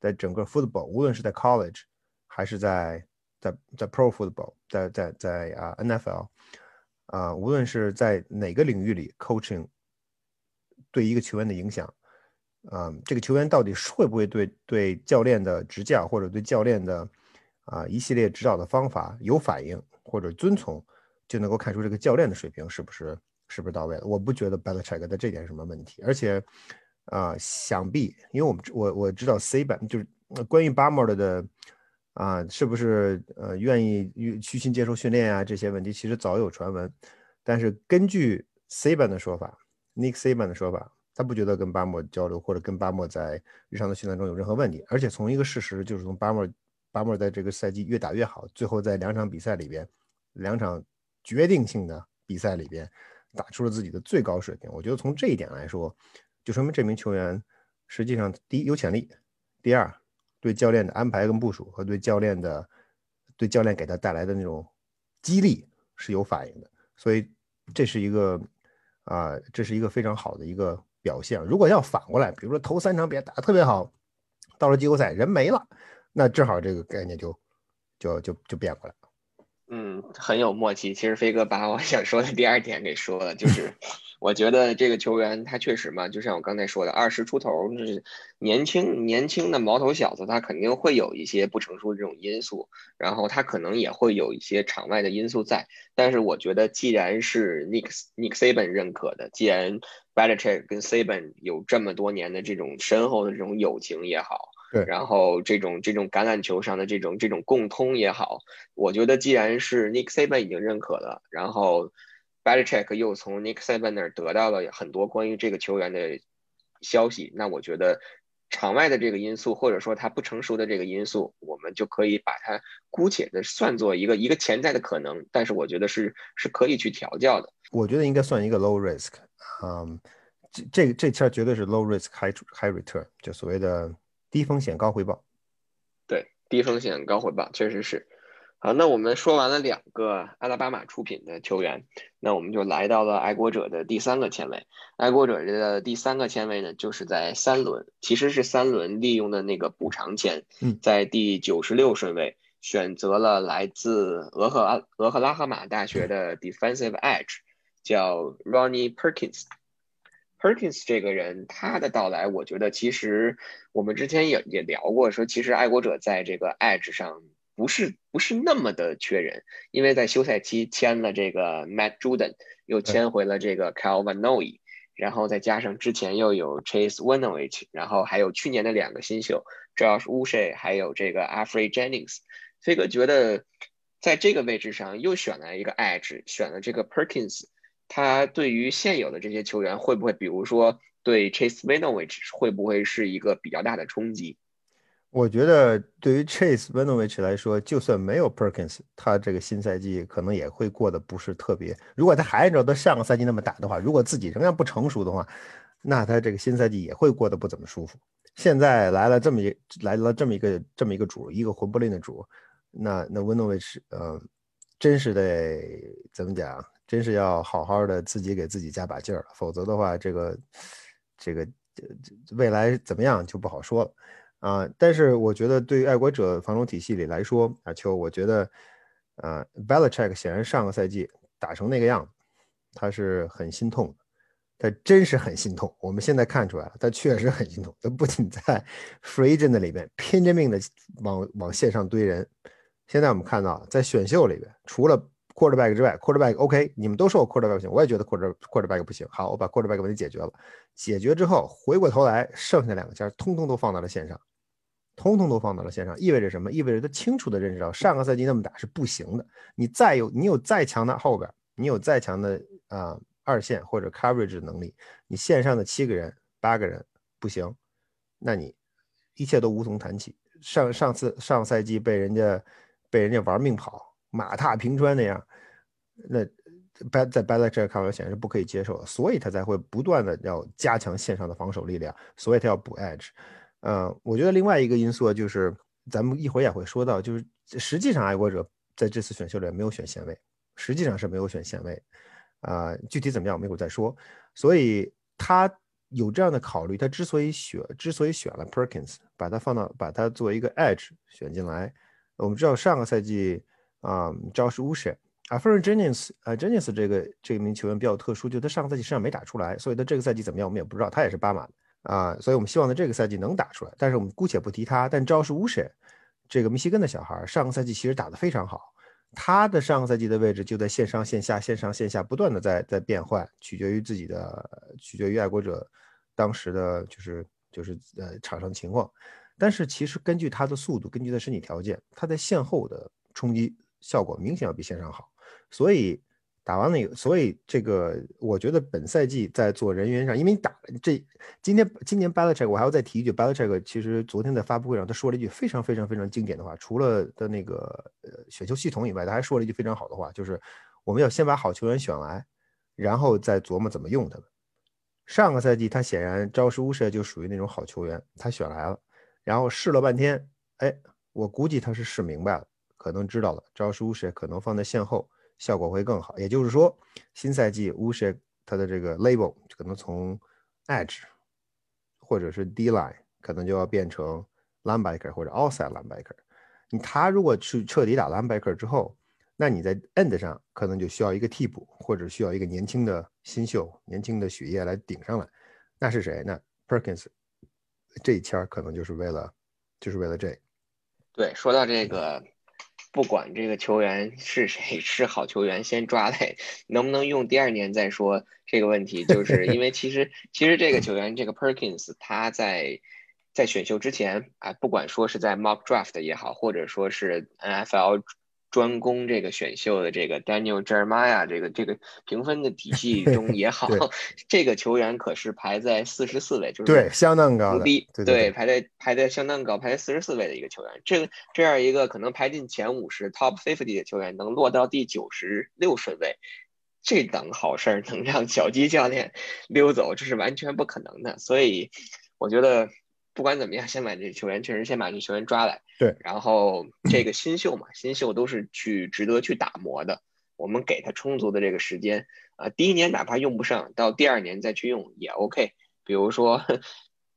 在整个 football，无论是在 college 还是在在在 pro football，在在在啊 NFL，啊，无论是在哪个领域里 coaching 对一个球员的影响。啊，这个球员到底会不会对对教练的执教或者对教练的啊一系列指导的方法有反应或者遵从，就能够看出这个教练的水平是不是是不是到位了？我不觉得 Belichick 在这点什么问题，而且啊，想必因为我们我我知道 C 版就是关于 Bamor 的啊，是不是呃愿意虚心接受训练啊这些问题，其实早有传闻，但是根据 C 版的说法，Nick C 版的说法。他不觉得跟巴莫交流或者跟巴莫在日常的训练中有任何问题，而且从一个事实就是从巴莫巴莫在这个赛季越打越好，最后在两场比赛里边，两场决定性的比赛里边打出了自己的最高水平。我觉得从这一点来说，就说明这名球员实际上第一有潜力，第二对教练的安排跟部署和对教练的对教练给他带来的那种激励是有反应的。所以这是一个啊，这是一个非常好的一个。表现，如果要反过来，比如说头三场别打的特别好，到了季后赛人没了，那正好这个概念就就就就变过来了。嗯，很有默契。其实飞哥把我想说的第二点给说了，就是。我觉得这个球员他确实嘛，就像我刚才说的，二十出头，就是年轻年轻的毛头小子，他肯定会有一些不成熟的这种因素，然后他可能也会有一些场外的因素在。但是我觉得，既然是 Nick Nick Saban 认可的，既然 Belichick 跟 Saban 有这么多年的这种深厚的这种友情也好，对，然后这种这种橄榄球上的这种这种共通也好，我觉得既然是 Nick Saban 已经认可了，然后。Belichick 又从 Nick Saban 那儿得到了很多关于这个球员的消息，那我觉得场外的这个因素，或者说他不成熟的这个因素，我们就可以把它姑且的算作一个一个潜在的可能，但是我觉得是是可以去调教的。我觉得应该算一个 low risk，嗯，这这这签绝对是 low risk high high return，就所谓的低风险高回报。对，低风险高回报，确实是。好，那我们说完了两个阿拉巴马出品的球员，那我们就来到了爱国者的第三个签位。爱国者的第三个签位呢，就是在三轮，其实是三轮利用的那个补偿签，在第九十六顺位选择了来自俄克阿俄克拉荷马大学的 defensive edge，叫 Ronnie Perkins。Perkins 这个人，他的到来，我觉得其实我们之前也也聊过，说其实爱国者在这个 edge 上。不是不是那么的缺人，因为在休赛期签了这个 Matt Juden，又签回了这个 Calvin Noe，然后再加上之前又有 Chase Winovich，然后还有去年的两个新秀 Josh Uche，还有这个 Afrey Jennings，飞哥觉得在这个位置上又选了一个 Edge，选了这个 Perkins，他对于现有的这些球员会不会，比如说对 Chase Winovich 会不会是一个比较大的冲击？我觉得对于 Chase Winovich 来说，就算没有 Perkins，他这个新赛季可能也会过得不是特别。如果他还按照他上个赛季那么打的话，如果自己仍然不成熟的话，那他这个新赛季也会过得不怎么舒服。现在来了这么一来了这么一个这么一个主，一个魂不吝的主，那那 Winovich，呃，真是得怎么讲？真是要好好的自己给自己加把劲儿，否则的话，这个这个未来怎么样就不好说了。啊，但是我觉得对于爱国者防守体系里来说，阿秋，我觉得，呃，Belichick 显然上个赛季打成那个样子，他是很心痛的，他真是很心痛。我们现在看出来了，他确实很心痛。他不仅在 Free Agent 里边拼着命的往往线上堆人，现在我们看到在选秀里边，除了 Quarterback 之外，Quarterback OK，你们都说我 Quarterback 不行，我也觉得 Quarter Quarterback 不行。好，我把 Quarterback 问题解决了，解决之后回过头来，剩下两个尖通通都放到了线上。通通都放到了线上，意味着什么？意味着他清楚的认识到上个赛季那么打是不行的。你再有，你有再强的后边，你有再强的啊二线或者 coverage 能力，你线上的七个人、八个人不行，那你一切都无从谈起。上上次上赛季被人家被人家玩命跑，马踏平川那样，那在在 Belichick 看来显然是不可以接受的，所以他才会不断的要加强线上的防守力量，所以他要补 edge。嗯，我觉得另外一个因素就是，咱们一会儿也会说到，就是实际上爱国者在这次选秀里没有选线位，实际上是没有选线位，啊，具体怎么样我们一会儿再说。所以他有这样的考虑，他之所以选，之所以选了 Perkins，把他放到，把他作为一个 edge 选进来。我们知道上个赛季啊，Josh u s h 啊 f e r Jennings 啊，Jennings 这个这名球员比较特殊，就他上个赛季实际上没打出来，所以他这个赛季怎么样我们也不知道，他也是巴马的。啊，所以我们希望在这个赛季能打出来，但是我们姑且不提他。但招是乌什，这个密西根的小孩，上个赛季其实打得非常好。他的上个赛季的位置就在线上线下、线上线下不断的在在变换，取决于自己的，取决于爱国者当时的就是就是呃场上情况。但是其实根据他的速度，根据他身体条件，他在线后的冲击效果明显要比线上好，所以。打完那个，所以这个我觉得本赛季在做人员上，因为你打这今天今年 Belichick，我还要再提一句，Belichick 其实昨天在发布会上他说了一句非常非常非常经典的话，除了的那个呃选秀系统以外，他还说了一句非常好的话，就是我们要先把好球员选来，然后再琢磨怎么用他们。上个赛季他显然招式乌舍就属于那种好球员，他选来了，然后试了半天，哎，我估计他是试明白了，可能知道了招式乌舍可能放在线后。效果会更好，也就是说，新赛季乌什他的这个 label 可能从 edge 或者是 D line 可能就要变成 linebacker 或者 outside linebacker。你他如果去彻底打 linebacker 之后，那你在 end 上可能就需要一个替补，或者需要一个年轻的新秀、年轻的血液来顶上来。那是谁？那 Perkins 这一签可能就是为了，就是为了这。对，说到这个。不管这个球员是谁是好球员，先抓来，能不能用第二年再说这个问题，就 [laughs] 是因为其实其实这个球员这个 Perkins 他在在选秀之前啊，不管说是在 Mock Draft 也好，或者说是 NFL。专攻这个选秀的这个 Daniel Jeremiah 这个这个评分的体系 [laughs] 中也好，这个球员可是排在四十四位，就是对相当高，低对排在排在相当高，排在四十四位的一个球员。这个这样一个可能排进前五十 Top fifty 的球员，能落到第九十六顺位，这等好事儿能让小鸡教练溜走，这是完全不可能的。所以我觉得。不管怎么样，先把这球员确实先把这球员抓来。对，然后这个新秀嘛，新秀都是去值得去打磨的。我们给他充足的这个时间啊，第一年哪怕用不上，到第二年再去用也 OK。比如说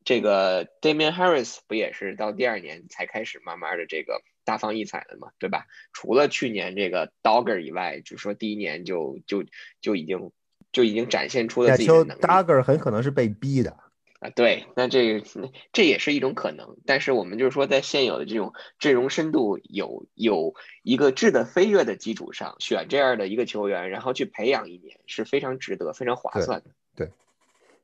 这个 Damian Harris 不也是到第二年才开始慢慢的这个大放异彩的嘛，对吧？除了去年这个 Dogger 以外，就说第一年就就就已经就已经展现出了自己的能力。Dogger 很可能是被逼的。啊，对，那这个这也是一种可能，但是我们就是说，在现有的这种阵容深度有有一个质的飞跃的基础上，选这样的一个球员，然后去培养一年，是非常值得、非常划算的。对，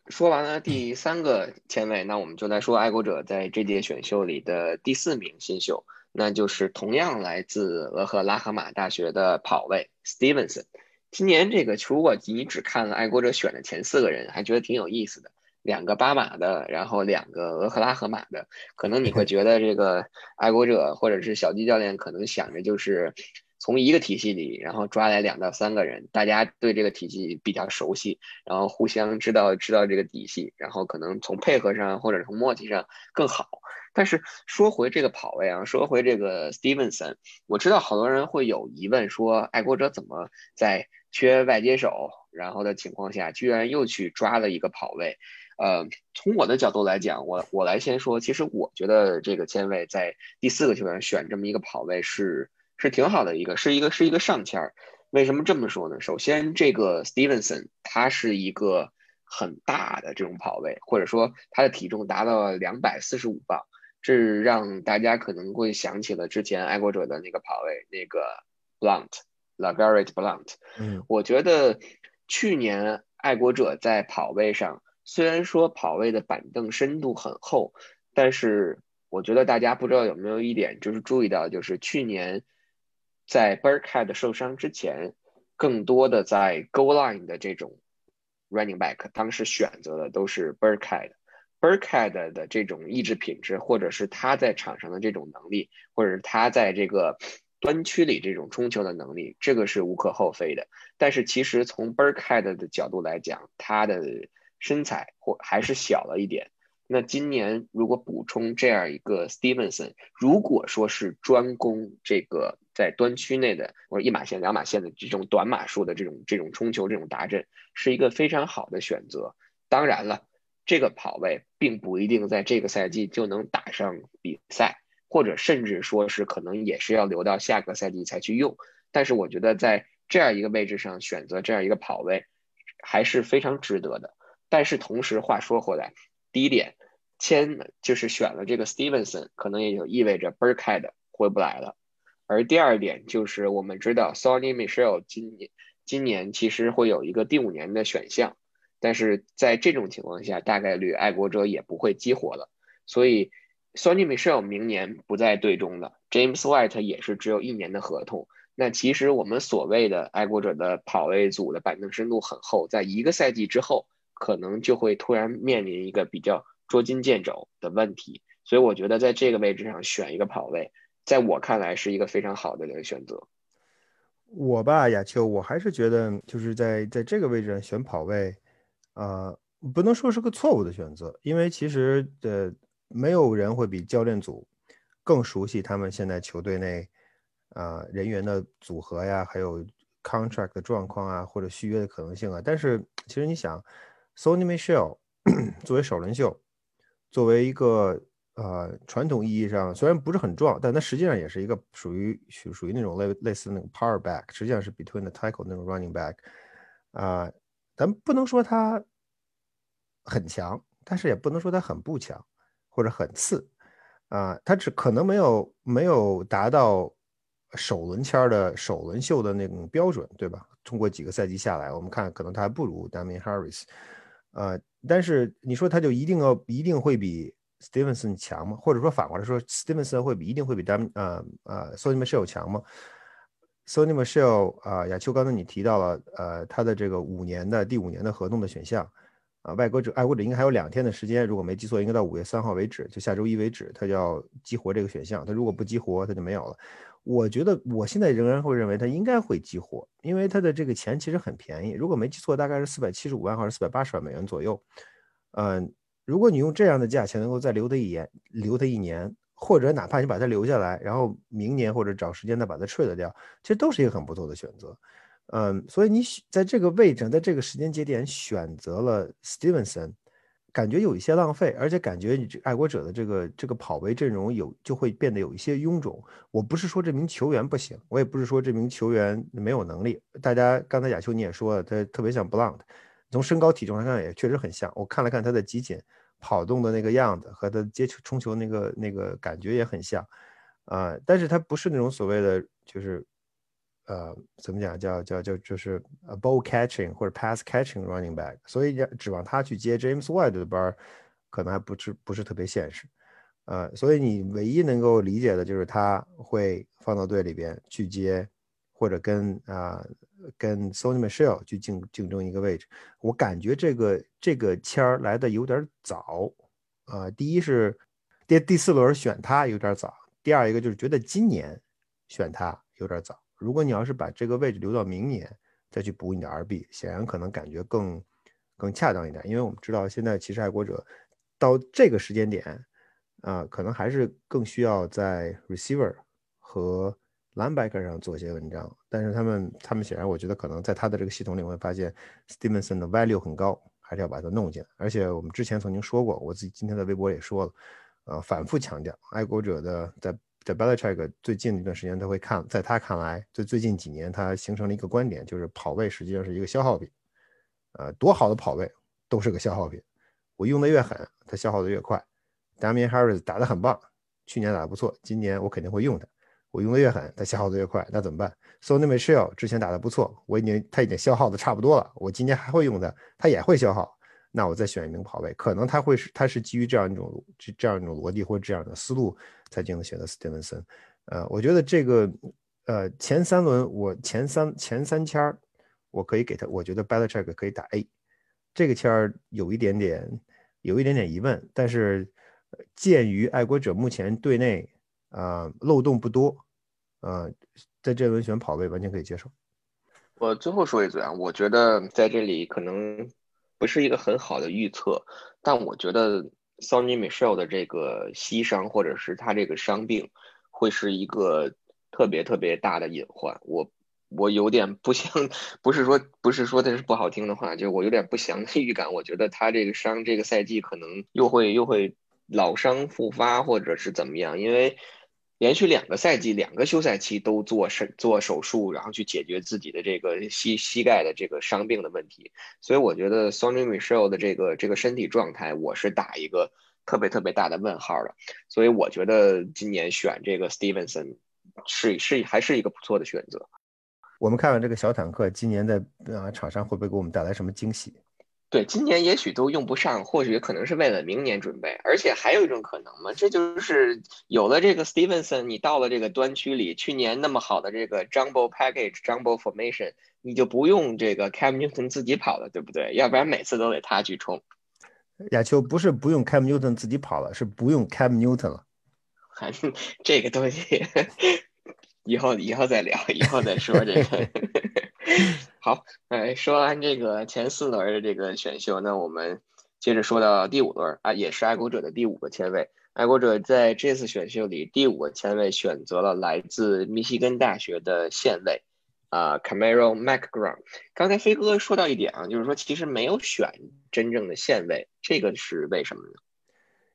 说完了第三个前卫，那我们就来说爱国者在这届选秀里的第四名新秀，那就是同样来自俄克拉荷马大学的跑位 Stevenson。今年这个，如果你只看了爱国者选的前四个人，还觉得挺有意思的。两个巴马的，然后两个俄克拉荷马的，可能你会 [laughs] 觉得这个爱国者或者是小鸡教练可能想着就是从一个体系里，然后抓来两到三个人，大家对这个体系比较熟悉，然后互相知道知道这个底细，然后可能从配合上或者从默契上更好。但是说回这个跑位啊，说回这个 Stevenson，我知道好多人会有疑问，说爱国者怎么在缺外接手然后的情况下，居然又去抓了一个跑位？呃，从我的角度来讲，我我来先说，其实我觉得这个签位在第四个球员选这么一个跑位是是挺好的一个，是一个是一个上签儿。为什么这么说呢？首先，这个 Stevenson 他是一个很大的这种跑位，或者说他的体重达到了两百四十五磅，这让大家可能会想起了之前爱国者的那个跑位，那个 Blunt，LaGarrett Blunt。嗯，我觉得去年爱国者在跑位上。虽然说跑位的板凳深度很厚，但是我觉得大家不知道有没有一点，就是注意到，就是去年在 Burkhead 受伤之前，更多的在 Goal Line 的这种 Running Back，当时选择的都是 Burkhead。Burkhead 的这种意志品质，或者是他在场上的这种能力，或者是他在这个。端区里这种冲球的能力，这个是无可厚非的。但是其实从 Burkhead 的角度来讲，他的身材或还是小了一点。那今年如果补充这样一个 Stevenson，如果说是专攻这个在端区内的或者一码线、两码线的这种短码数的这种这种冲球、这种达阵，是一个非常好的选择。当然了，这个跑位并不一定在这个赛季就能打上比赛，或者甚至说是可能也是要留到下个赛季才去用。但是我觉得在这样一个位置上选择这样一个跑位还是非常值得的。但是同时话说回来。第一点，签就是选了这个 Stevenson，可能也就意味着 Burkhead 回不来了。而第二点就是，我们知道 Sony Michelle 今年今年其实会有一个第五年的选项，但是在这种情况下，大概率爱国者也不会激活了。所以 Sony Michelle 明年不在队中了，James White 也是只有一年的合同。那其实我们所谓的爱国者的跑位组的板凳深度很厚，在一个赛季之后。可能就会突然面临一个比较捉襟见肘的问题，所以我觉得在这个位置上选一个跑位，在我看来是一个非常好的一个选择。我吧，亚秋，我还是觉得就是在在这个位置上选跑位，呃，不能说是个错误的选择，因为其实的没有人会比教练组更熟悉他们现在球队内啊人员的组合呀，还有 contract 的状况啊，或者续约的可能性啊。但是其实你想。Sony Michel 作为首轮秀，作为一个呃传统意义上虽然不是很壮，但它实际上也是一个属于属属于那种类类似那种 power back，实际上是 between the tackle 那种 running back 啊，咱不能说他很强，但是也不能说他很不强或者很次啊，他只可能没有没有达到首轮签的首轮秀的那种标准，对吧？通过几个赛季下来，我们看可能他还不如 Damian Harris。呃，但是你说他就一定要一定会比 Stevenson 强吗？或者说反过来说，Stevenson 会比一定会比 Dam 呃呃 Sony Michel 强吗？Sony Michel 啊，亚秋刚才你提到了呃他的这个五年的第五年的合同的选项啊，外国者爱国者应该还有两天的时间，如果没记错，应该到五月三号为止，就下周一为止，他就要激活这个选项。他如果不激活，他就没有了。我觉得我现在仍然会认为他应该会激活，因为他的这个钱其实很便宜。如果没记错，大概是四百七十五万还是四百八十万美元左右。嗯，如果你用这样的价钱能够再留他一年，留他一年，或者哪怕你把他留下来，然后明年或者找时间再把他 trade 掉，其实都是一个很不错的选择。嗯，所以你在这个位置，在这个时间节点选择了 Stevenson。感觉有一些浪费，而且感觉你这爱国者的这个这个跑位阵容有就会变得有一些臃肿。我不是说这名球员不行，我也不是说这名球员没有能力。大家刚才亚秋你也说了，他特别像 Blunt，从身高体重上看也确实很像。我看了看他的集锦跑动的那个样子和他接球冲球那个那个感觉也很像，啊，但是他不是那种所谓的就是。呃，怎么讲？叫叫叫，就是 a ball catching 或者 pass catching running back，所以指望他去接 James White 的班，可能还不是不是特别现实。呃，所以你唯一能够理解的就是他会放到队里边去接，或者跟啊跟 Sony Michelle 去竞竞争一个位置。我感觉这个这个签儿来的有点早啊。第一是第第四轮选他有点早，第二一个就是觉得今年选他有点早。如果你要是把这个位置留到明年再去补你的 RB，显然可能感觉更更恰当一点，因为我们知道现在其实爱国者到这个时间点啊，可能还是更需要在 receiver 和 linebacker 上做一些文章。但是他们他们显然，我觉得可能在他的这个系统里会发现 Stevenson 的 value 很高，还是要把它弄进来。而且我们之前曾经说过，我自己今天在微博也说了，呃，反复强调爱国者的在。在 Belichick 最近一段时间，他会看，在他看来，最最近几年，他形成了一个观点，就是跑位实际上是一个消耗品。呃，多好的跑位都是个消耗品，我用的越狠，他消耗的越快。Damian Harris 打得很棒，去年打得不错，今年我肯定会用他。我用的越狠，他消耗的越快，那怎么办？Sony Michel 之前打得不错，我已经他已经消耗的差不多了，我今年还会用他，他也会消耗，那我再选一名跑位，可能他会是他是基于这样一种这这样一种逻辑或者这样的思路。才进的选择 Stevenson，呃，我觉得这个，呃，前三轮我前三前三签儿，我可以给他，我觉得 Belichick 可以打 A，这个签儿有一点点有一点点疑问，但是鉴于爱国者目前队内啊漏洞不多，呃，在这轮选跑位完全可以接受。我最后说一嘴啊，我觉得在这里可能不是一个很好的预测，但我觉得 Sony Michelle 的这个膝伤或者是他这个伤病会是一个特别特别大的隐患。我我有点不想，不是说不是说的是不好听的话，就我有点不祥的预感。我觉得他这个伤这个赛季可能又会又会老伤复发，或者是怎么样，因为。连续两个赛季，两个休赛期都做手做手术，然后去解决自己的这个膝膝盖的这个伤病的问题。所以我觉得 Sonny Michelle 的这个这个身体状态，我是打一个特别特别大的问号的。所以我觉得今年选这个 Stevenson 是是还是一个不错的选择。我们看看这个小坦克今年在啊场上会不会给我们带来什么惊喜？对，今年也许都用不上，或许可能是为了明年准备。而且还有一种可能嘛，这就是有了这个 Stevenson，你到了这个端区里，去年那么好的这个 Jumbo Package、Jumbo Formation，你就不用这个 Cam Newton 自己跑了，对不对？要不然每次都得他去冲。亚秋不是不用 Cam Newton 自己跑了，是不用 Cam Newton 了。还 [laughs] 是这个东西，[laughs] 以后以后再聊，以后再说这个。[laughs] [laughs] 好，哎，说完这个前四轮的这个选秀，那我们接着说到第五轮啊，也是爱国者的第五个签位。爱国者在这次选秀里第五个签位选择了来自密西根大学的线位啊，Camaro McGraw。刚才飞哥说到一点啊，就是说其实没有选真正的线位，这个是为什么呢？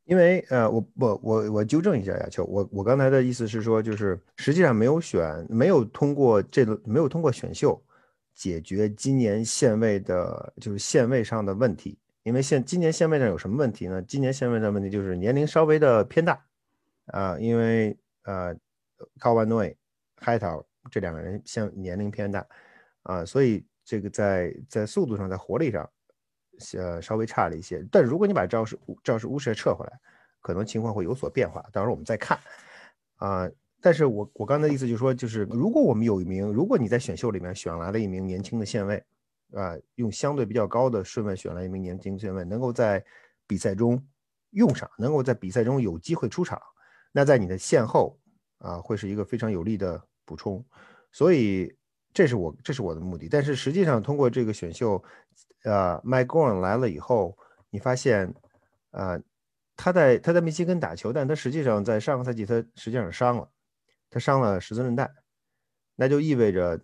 因为呃，我我我我纠正一下亚秋，我我刚才的意思是说，就是实际上没有选，没有通过这轮，没有通过选秀。解决今年线位的，就是线位上的问题。因为现今年线位上有什么问题呢？今年线位的问题就是年龄稍微的偏大啊，因为呃，高万诺、海涛这两个人像年龄偏大啊，所以这个在在速度上，在活力上，呃，稍微差了一些。但如果你把赵氏赵氏乌舍撤回来，可能情况会有所变化。到时候我们再看啊。但是我我刚才的意思就是说，就是如果我们有一名，如果你在选秀里面选来了一名年轻的线位，啊，用相对比较高的顺位选来一名年轻线位，能够在比赛中用上，能够在比赛中有机会出场，那在你的线后啊，会是一个非常有利的补充。所以这是我这是我的目的。但是实际上通过这个选秀，呃，Mike Gorn 来了以后，你发现，啊，他在他在密西根打球，但他实际上在上个赛季他实际上伤了。他伤了十字韧带，那就意味着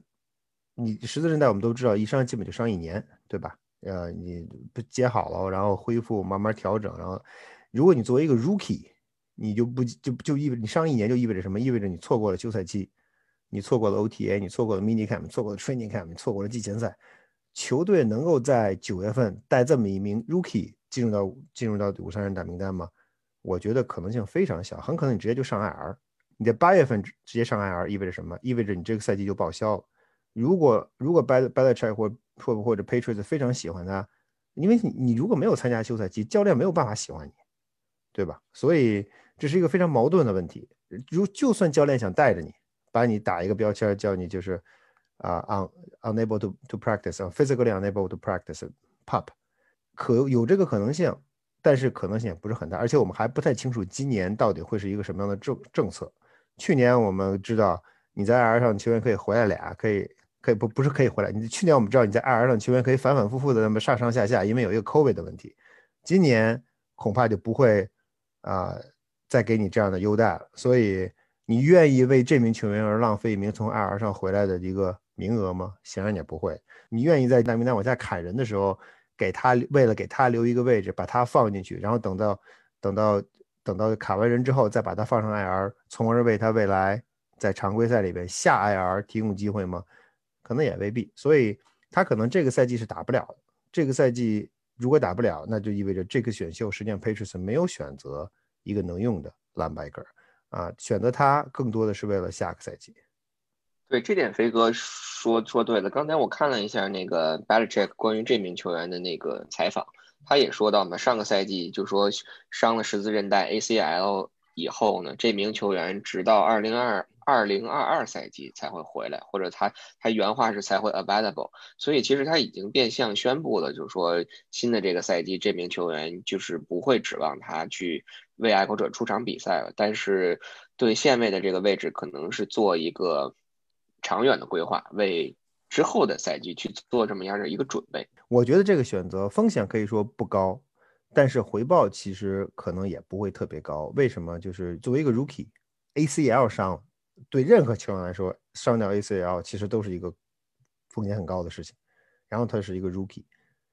你十字韧带我们都知道，一伤基本就伤一年，对吧？呃，你不接好了，然后恢复，慢慢调整，然后如果你作为一个 rookie，你就不就就意味你伤一年就意味着什么？意味着你错过了休赛期，你错过了 OTA，你错过了 mini camp，错过了 training camp，错过了季前赛。球队能够在九月份带这么一名 rookie 进入到进入到五三人大名单吗？我觉得可能性非常小，很可能你直接就上 IR。你在八月份直接上 IR 意味着什么？意味着你这个赛季就报销了。如果如果 Bel Belichick 或或或者 Patriots 非常喜欢他，因为你你如果没有参加休赛期，教练没有办法喜欢你，对吧？所以这是一个非常矛盾的问题。如就算教练想带着你，把你打一个标签，叫你就是啊 un unable to to practice，physically unable to practice pup，可有这个可能性，但是可能性也不是很大。而且我们还不太清楚今年到底会是一个什么样的政政策。去年我们知道你在 IR 上球员可以回来俩，可以可以不不是可以回来。你去年我们知道你在 IR 上球员可以反反复复的那么上上下下，因为有一个 COVID 的问题。今年恐怕就不会啊再给你这样的优待了。所以你愿意为这名球员而浪费一名从 IR 上回来的一个名额吗？显然也不会。你愿意在大名单往下砍人的时候，给他为了给他留一个位置，把他放进去，然后等到等到。等到卡完人之后，再把他放上 IR，从而为他未来在常规赛里边下 IR 提供机会吗？可能也未必。所以他可能这个赛季是打不了的。这个赛季如果打不了，那就意味着这个选秀实际上 Patriots 没有选择一个能用的 linebacker 啊，选择他更多的是为了下个赛季。对这点，飞哥说说对了。刚才我看了一下那个 Belichick 关于这名球员的那个采访。他也说到嘛，上个赛季就说伤了十字韧带 ACL 以后呢，这名球员直到二零二二零二二赛季才会回来，或者他他原话是才会 available。所以其实他已经变相宣布了，就是说新的这个赛季这名球员就是不会指望他去为爱国者出场比赛了。但是对线位的这个位置可能是做一个长远的规划，为之后的赛季去做这么样的一个准备。我觉得这个选择风险可以说不高，但是回报其实可能也不会特别高。为什么？就是作为一个 rookie，ACL 伤对任何球员来说，伤掉 ACL 其实都是一个风险很高的事情。然后他是一个 rookie，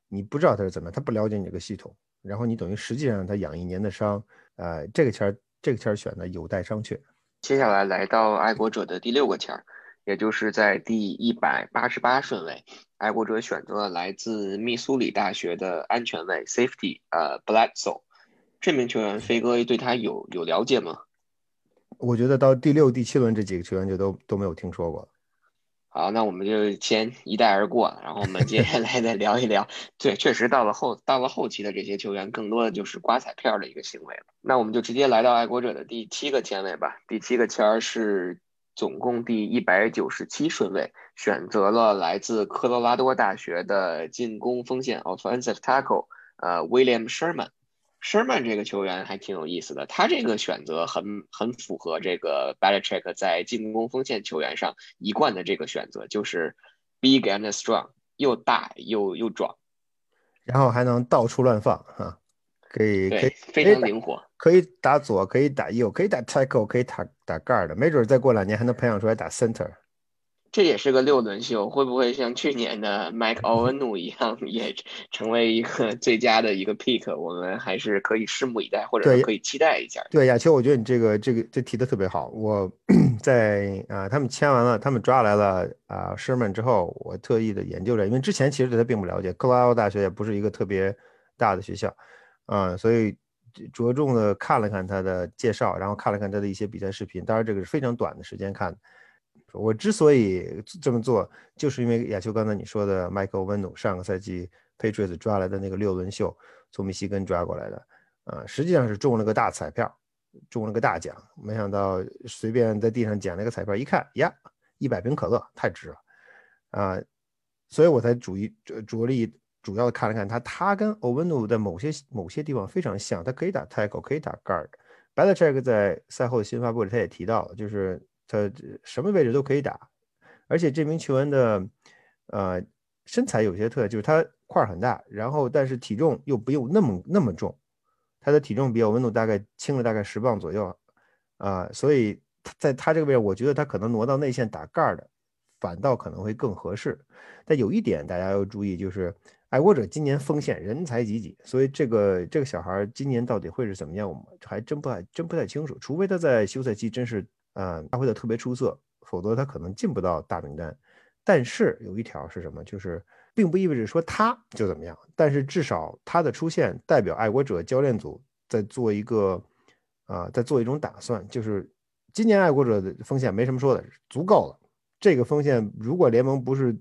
你不知道他是怎么样，他不了解你这个系统，然后你等于实际上他养一年的伤，呃，这个签儿这个签儿选的有待商榷。接下来来到爱国者的第六个签儿，也就是在第一百八十八顺位，爱国者选择了来自密苏里大学的安全卫 safety，呃，Bledsoe。这名球员，飞哥对他有有了解吗？我觉得到第六、第七轮这几个球员就都都没有听说过。好，那我们就先一带而过，然后我们接下来再聊一聊。[laughs] 对，确实到了后到了后期的这些球员，更多的就是刮彩票的一个行为了。那我们就直接来到爱国者的第七个签位吧。第七个签儿是总共第一百九十七顺位，选择了来自科罗拉多大学的进攻锋线 （offensive tackle） 呃，William Sherman。Sherman 这个球员还挺有意思的，他这个选择很很符合这个 Belichick 在进攻锋线球员上一贯的这个选择，就是 big and strong，又大又又壮，然后还能到处乱放哈，可以可以非常灵活，可以打左，可以打右，可以打 tackle，可以打打 guard，没准再过两年还能培养出来打 center。这也是个六轮秀，会不会像去年的 Mike Ovenu 一样，也成为一个最佳的一个 pick？我们还是可以拭目以待，或者可以期待一下。对，亚秋，我觉得你这个这个这提的特别好。我在啊，他们签完了，他们抓来了啊，Sherman 之后，我特意的研究了，因为之前其实对他并不了解。科罗拉多大学也不是一个特别大的学校，啊，所以着重的看了看他的介绍，然后看了看他的一些比赛视频。当然，这个是非常短的时间看。我之所以这么做，就是因为亚秋刚才你说的，Michael v e n o 上个赛季 Patriots 抓来的那个六轮秀，从密西根抓过来的，啊，实际上是中了个大彩票，中了个大奖。没想到随便在地上捡了个彩票，一看呀，一百瓶可乐，太值了，啊，所以我才主一着力主要的看了看他，他跟 o v e n o 在某些某些地方非常像，他可以打 tackle，可以打 guard。b e l i c h e c k 在赛后的新发布里他也提到了，就是。他什么位置都可以打，而且这名球员的呃身材有些特点，就是他块很大，然后但是体重又不用那么那么重，他的体重比奥温度大概轻了大概十磅左右啊，所以在他这个位置，我觉得他可能挪到内线打盖儿的，反倒可能会更合适。但有一点大家要注意，就是爱国者今年锋线人才济济，所以这个这个小孩今年到底会是怎么样，我们还真不太真不太清楚，除非他在休赛期真是。嗯，发挥的特别出色，否则他可能进不到大名单。但是有一条是什么？就是并不意味着说他就怎么样。但是至少他的出现代表爱国者教练组在做一个啊，在做一种打算，就是今年爱国者的锋线没什么说的，足够了。这个锋线如果联盟不是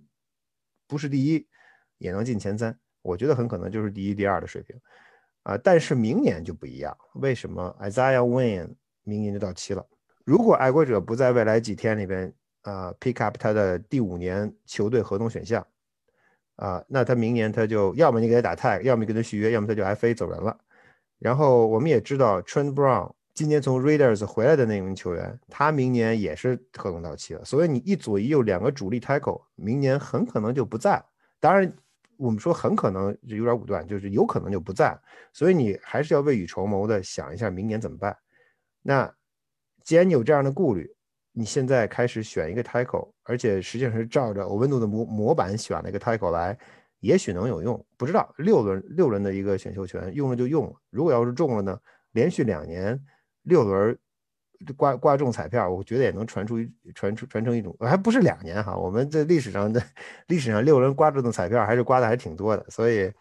不是第一，也能进前三，我觉得很可能就是第一、第二的水平啊。但是明年就不一样，为什么？Isaiah Wynn 明年就到期了。如果爱国者不在未来几天里边啊 pick up 他的第五年球队合同选项啊，那他明年他就要么你给他打 tag，要么跟他续约，要么他就 FA 走人了。然后我们也知道 Trent Brown 今年从 Raiders 回来的那名球员，他明年也是合同到期了。所以你一左一右两个主力 tackle，明年很可能就不在。当然，我们说很可能就有点武断，就是有可能就不在。所以你还是要未雨绸缪的想一下明年怎么办。那。既然你有这样的顾虑，你现在开始选一个 tackle，而且实际上是照着欧文度的模模板选了一个 tackle 来，也许能有用，不知道六轮六轮的一个选秀权用了就用了，如果要是中了呢，连续两年六轮刮刮中彩票，我觉得也能传出一传出传承一种，还不是两年哈，我们在历史上的历史上六轮刮中的彩票还是刮的还挺多的，所以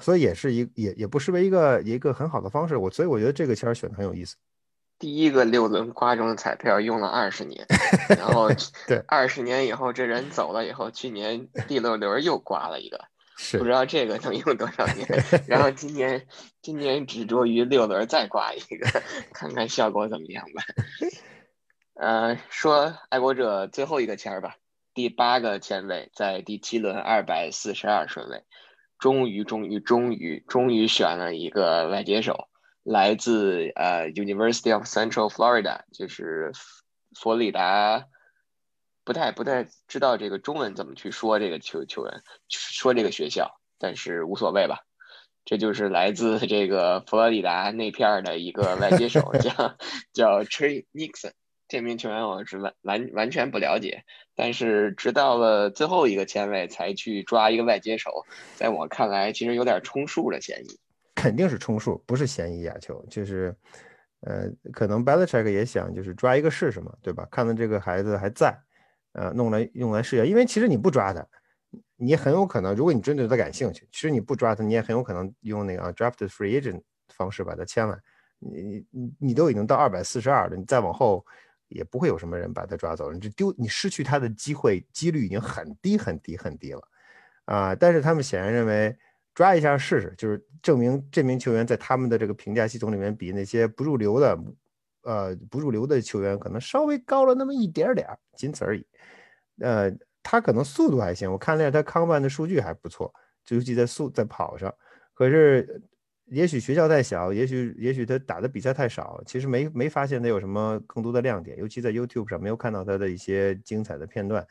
所以也是一也也不失为一个一个很好的方式，我所以我觉得这个签选的很有意思。第一个六轮刮中的彩票用了二十年，然后 [laughs] 对二十年以后这人走了以后，去年第六轮又刮了一个，不知道这个能用多少年。然后今年今年执着于六轮再挂一个，看看效果怎么样吧。呃，说爱国者最后一个签儿吧，第八个签位在第七轮二百四十二顺位，终于终于终于终于选了一个外接手。来自呃 University of Central Florida，就是佛罗里达，不太不太知道这个中文怎么去说这个球球员，说这个学校，但是无所谓吧。这就是来自这个佛罗里达那片儿的一个外接手，叫叫 Trey Nixon。这名球员我是完完完全不了解，但是直到了最后一个签位才去抓一个外接手，在我看来其实有点充数的嫌疑。肯定是充数，不是嫌疑亚球，就是，呃，可能 Belichick 也想就是抓一个试试嘛，对吧？看到这个孩子还在，呃，弄来用来试验，因为其实你不抓他，你很有可能，如果你真的对他感兴趣，其实你不抓他，你也很有可能用那个 draft free agent 方式把他签来，你你你都已经到二百四十二了，你再往后也不会有什么人把他抓走了，你这丢你失去他的机会几率已经很低很低很低了，啊，但是他们显然认为。抓一下试试，就是证明这名球员在他们的这个评价系统里面比那些不入流的，呃，不入流的球员可能稍微高了那么一点点，仅此而已。呃，他可能速度还行，我看了一下他康曼的数据还不错，尤其在速在跑上。可是，也许学校太小，也许也许他打的比赛太少，其实没没发现他有什么更多的亮点，尤其在 YouTube 上没有看到他的一些精彩的片段。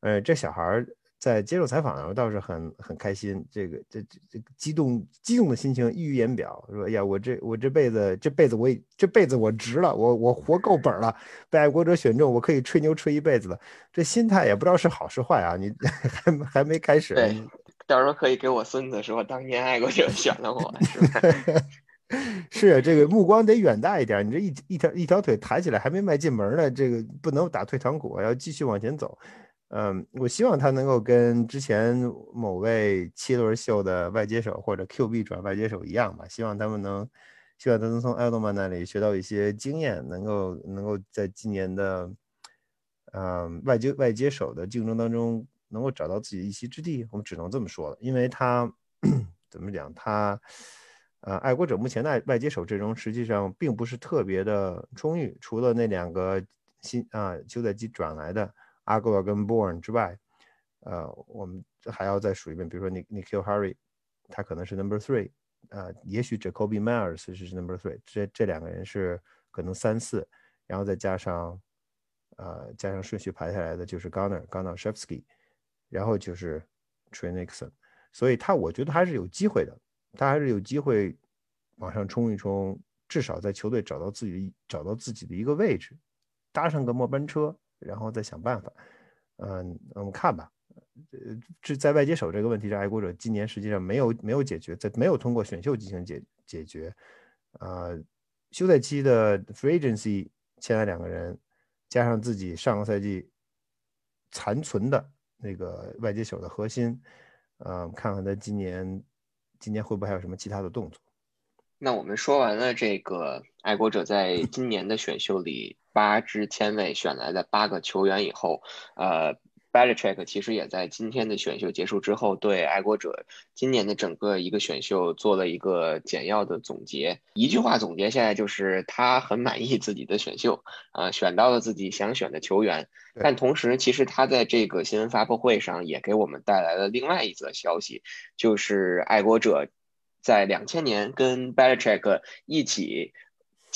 呃，这小孩儿。在接受采访的时候倒是很很开心，这个这这这激动激动的心情溢于言表，说哎呀，我这我这辈子这辈子我这辈子我值了，我我活够本了，被爱国者选中，我可以吹牛吹一辈子了。这心态也不知道是好是坏啊，你 [laughs] 还还没开始。对，[laughs] 到时候可以给我孙子说，当年爱国者选了我，是吧？[laughs] 是这个目光得远大一点，你这一一条一条腿抬起来还没迈进门呢，这个不能打退堂鼓，要继续往前走。嗯，我希望他能够跟之前某位七轮秀的外接手或者 QB 转外接手一样吧。希望他们能，希望他能从埃德曼那里学到一些经验，能够能够在今年的，嗯，外接外接手的竞争当中能够找到自己一席之地。我们只能这么说了，因为他怎么讲，他，呃，爱国者目前的外接手阵容实际上并不是特别的充裕，除了那两个新啊休赛期转来的。阿戈尔跟 Born 之外，呃，我们还要再数一遍，比如说 niki harry 他可能是 Number Three，呃，也许 Jacoby Myers 是 Number Three，这这两个人是可能三四，然后再加上，呃，加上顺序排下来的就是 Gunner Gunner Shevsky，然后就是 Trey Nixon，所以他我觉得还是有机会的，他还是有机会往上冲一冲，至少在球队找到自己找到自己的一个位置，搭上个末班车。然后再想办法，嗯，我们看吧。呃，这在外接手这个问题上，爱国者今年实际上没有没有解决，在没有通过选秀进行解解决。呃，休赛期的 free agency 签了两个人，加上自己上个赛季残存的那个外接手的核心，呃，看看他今年今年会不会还有什么其他的动作。那我们说完了这个爱国者在今年的选秀里。八支签位选来的八个球员以后，呃，Belichick 其实也在今天的选秀结束之后，对爱国者今年的整个一个选秀做了一个简要的总结。一句话总结下来就是他很满意自己的选秀，啊，选到了自己想选的球员。但同时，其实他在这个新闻发布会上也给我们带来了另外一则消息，就是爱国者在两千年跟 Belichick 一起。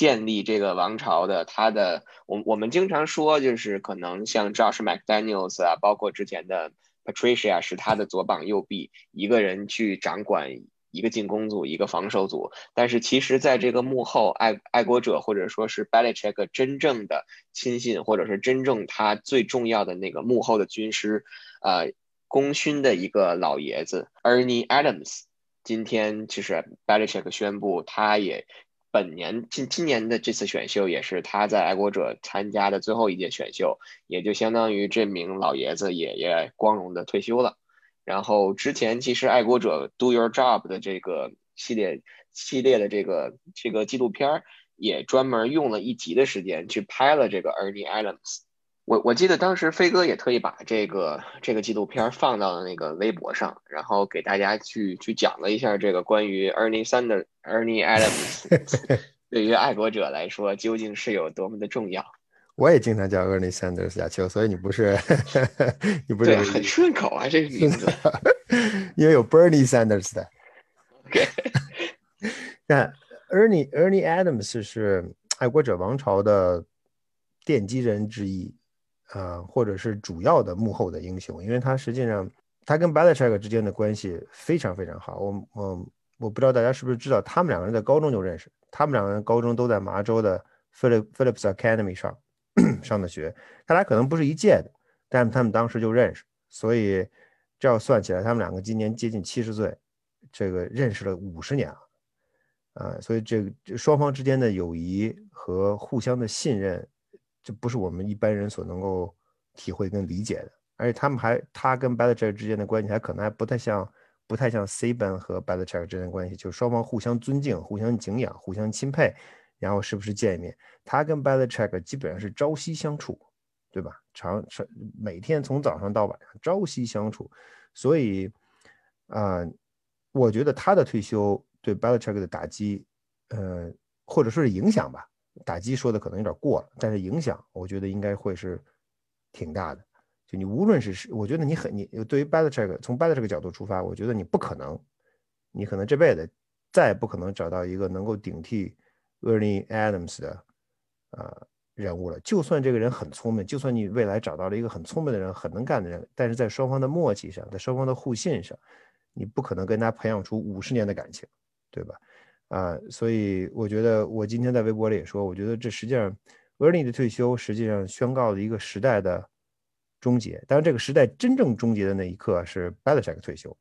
建立这个王朝的，他的我我们经常说，就是可能像 Josh McDaniels 啊，包括之前的 Patricia 是他的左膀右臂，一个人去掌管一个进攻组，一个防守组。但是其实，在这个幕后，爱爱国者或者说是 Belichick 真正的亲信，或者是真正他最重要的那个幕后的军师，呃，功勋的一个老爷子 Ernie Adams，今天其实 Belichick 宣布，他也。本年今今年的这次选秀也是他在爱国者参加的最后一届选秀，也就相当于这名老爷子也也光荣的退休了。然后之前其实爱国者 Do Your Job 的这个系列系列的这个这个纪录片儿也专门用了一集的时间去拍了这个 Ernie Adams。我我记得当时飞哥也特意把这个这个纪录片放到了那个微博上，然后给大家去去讲了一下这个关于 Ernie Sanders、Ernie Adams [laughs] 对于爱国者来说究竟是有多么的重要。我也经常叫 Ernie Sanders 亚秋，所以你不是 [laughs] 你不是对很顺口啊这个名字，[laughs] 因为有 Bernie Sanders 的。OK，那 Ernie Ernie Adams 是爱国者王朝的奠基人之一，啊，或者是主要的幕后的英雄，因为他实际上他跟 Belichick 之间的关系非常非常好。我我我不知道大家是不是知道，他们两个人在高中就认识，他们两个人高中都在麻州的 Philip Phillips Academy 上 [clears throat] 上的学，他俩可能不是一届的，但他们当时就认识，所以这要算起来，他们两个今年接近七十岁，这个认识了五十年了。啊，所以这个双方之间的友谊和互相的信任，这不是我们一般人所能够体会跟理解的。而且他们还，他跟 Belichick 之间的关系还可能还不太像，不太像 Saban 和 Belichick 之间的关系，就是双方互相尊敬、互相敬仰、互相钦佩，然后时不时见一面。他跟 Belichick 基本上是朝夕相处，对吧？常常每天从早上到晚上朝夕相处，所以啊，我觉得他的退休。对 Belichick 的打击，呃，或者说是影响吧，打击说的可能有点过了，但是影响我觉得应该会是挺大的。就你无论是，我觉得你很你对于 Belichick 从 Belichick 角度出发，我觉得你不可能，你可能这辈子再也不可能找到一个能够顶替 Ernie Adams 的呃人物了。就算这个人很聪明，就算你未来找到了一个很聪明的人、很能干的人，但是在双方的默契上，在双方的互信上，你不可能跟他培养出五十年的感情。对吧？啊，所以我觉得我今天在微博里也说，我觉得这实际上，Ernie 的退休实际上宣告了一个时代的终结。当然，这个时代真正终结的那一刻是 Belichick 退休。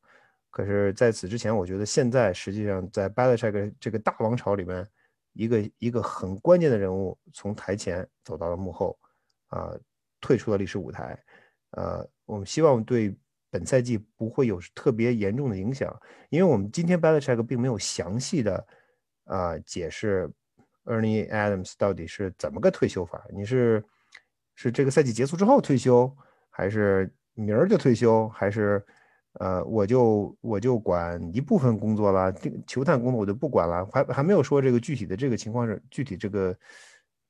可是，在此之前，我觉得现在实际上在 Belichick 这个大王朝里面，一个一个很关键的人物从台前走到了幕后，啊，退出了历史舞台。呃，我们希望对。本赛季不会有特别严重的影响，因为我们今天 Belichick 并没有详细的啊解释 Ernie Adams 到底是怎么个退休法。你是是这个赛季结束之后退休，还是明儿就退休，还是呃我就我就管一部分工作了，这个球探工作我就不管了，还还没有说这个具体的这个情况是具体这个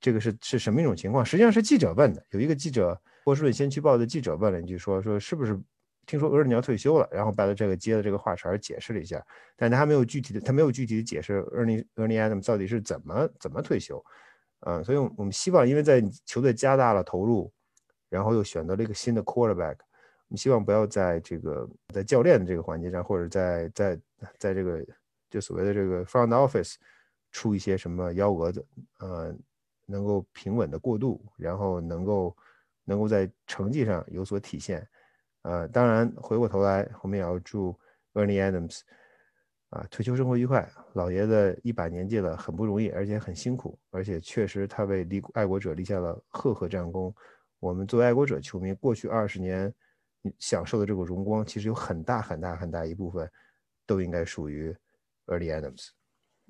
这个是是什么一种情况？实际上是记者问的，有一个记者波士顿先驱报的记者问了一句，说说是不是？听说厄尔尼要退休了，然后把他这个接的这个话茬解释了一下，但他还没有具体的，他没有具体的解释厄尔尼厄尔尼 Adam 到底是怎么怎么退休，嗯，所以我们希望，因为在球队加大了投入，然后又选择了一个新的 quarterback，我们希望不要在这个在教练的这个环节上，或者在在在这个就所谓的这个 front office 出一些什么幺蛾子，呃，能够平稳的过渡，然后能够能够在成绩上有所体现。呃，当然，回过头来，我们也要祝 Ernie Adams 啊退休生活愉快。老爷子一把年纪了，很不容易，而且很辛苦，而且确实他为立爱国者立下了赫赫战功。我们作为爱国者球迷，过去二十年享受的这个荣光，其实有很大很大很大一部分都应该属于 Ernie Adams。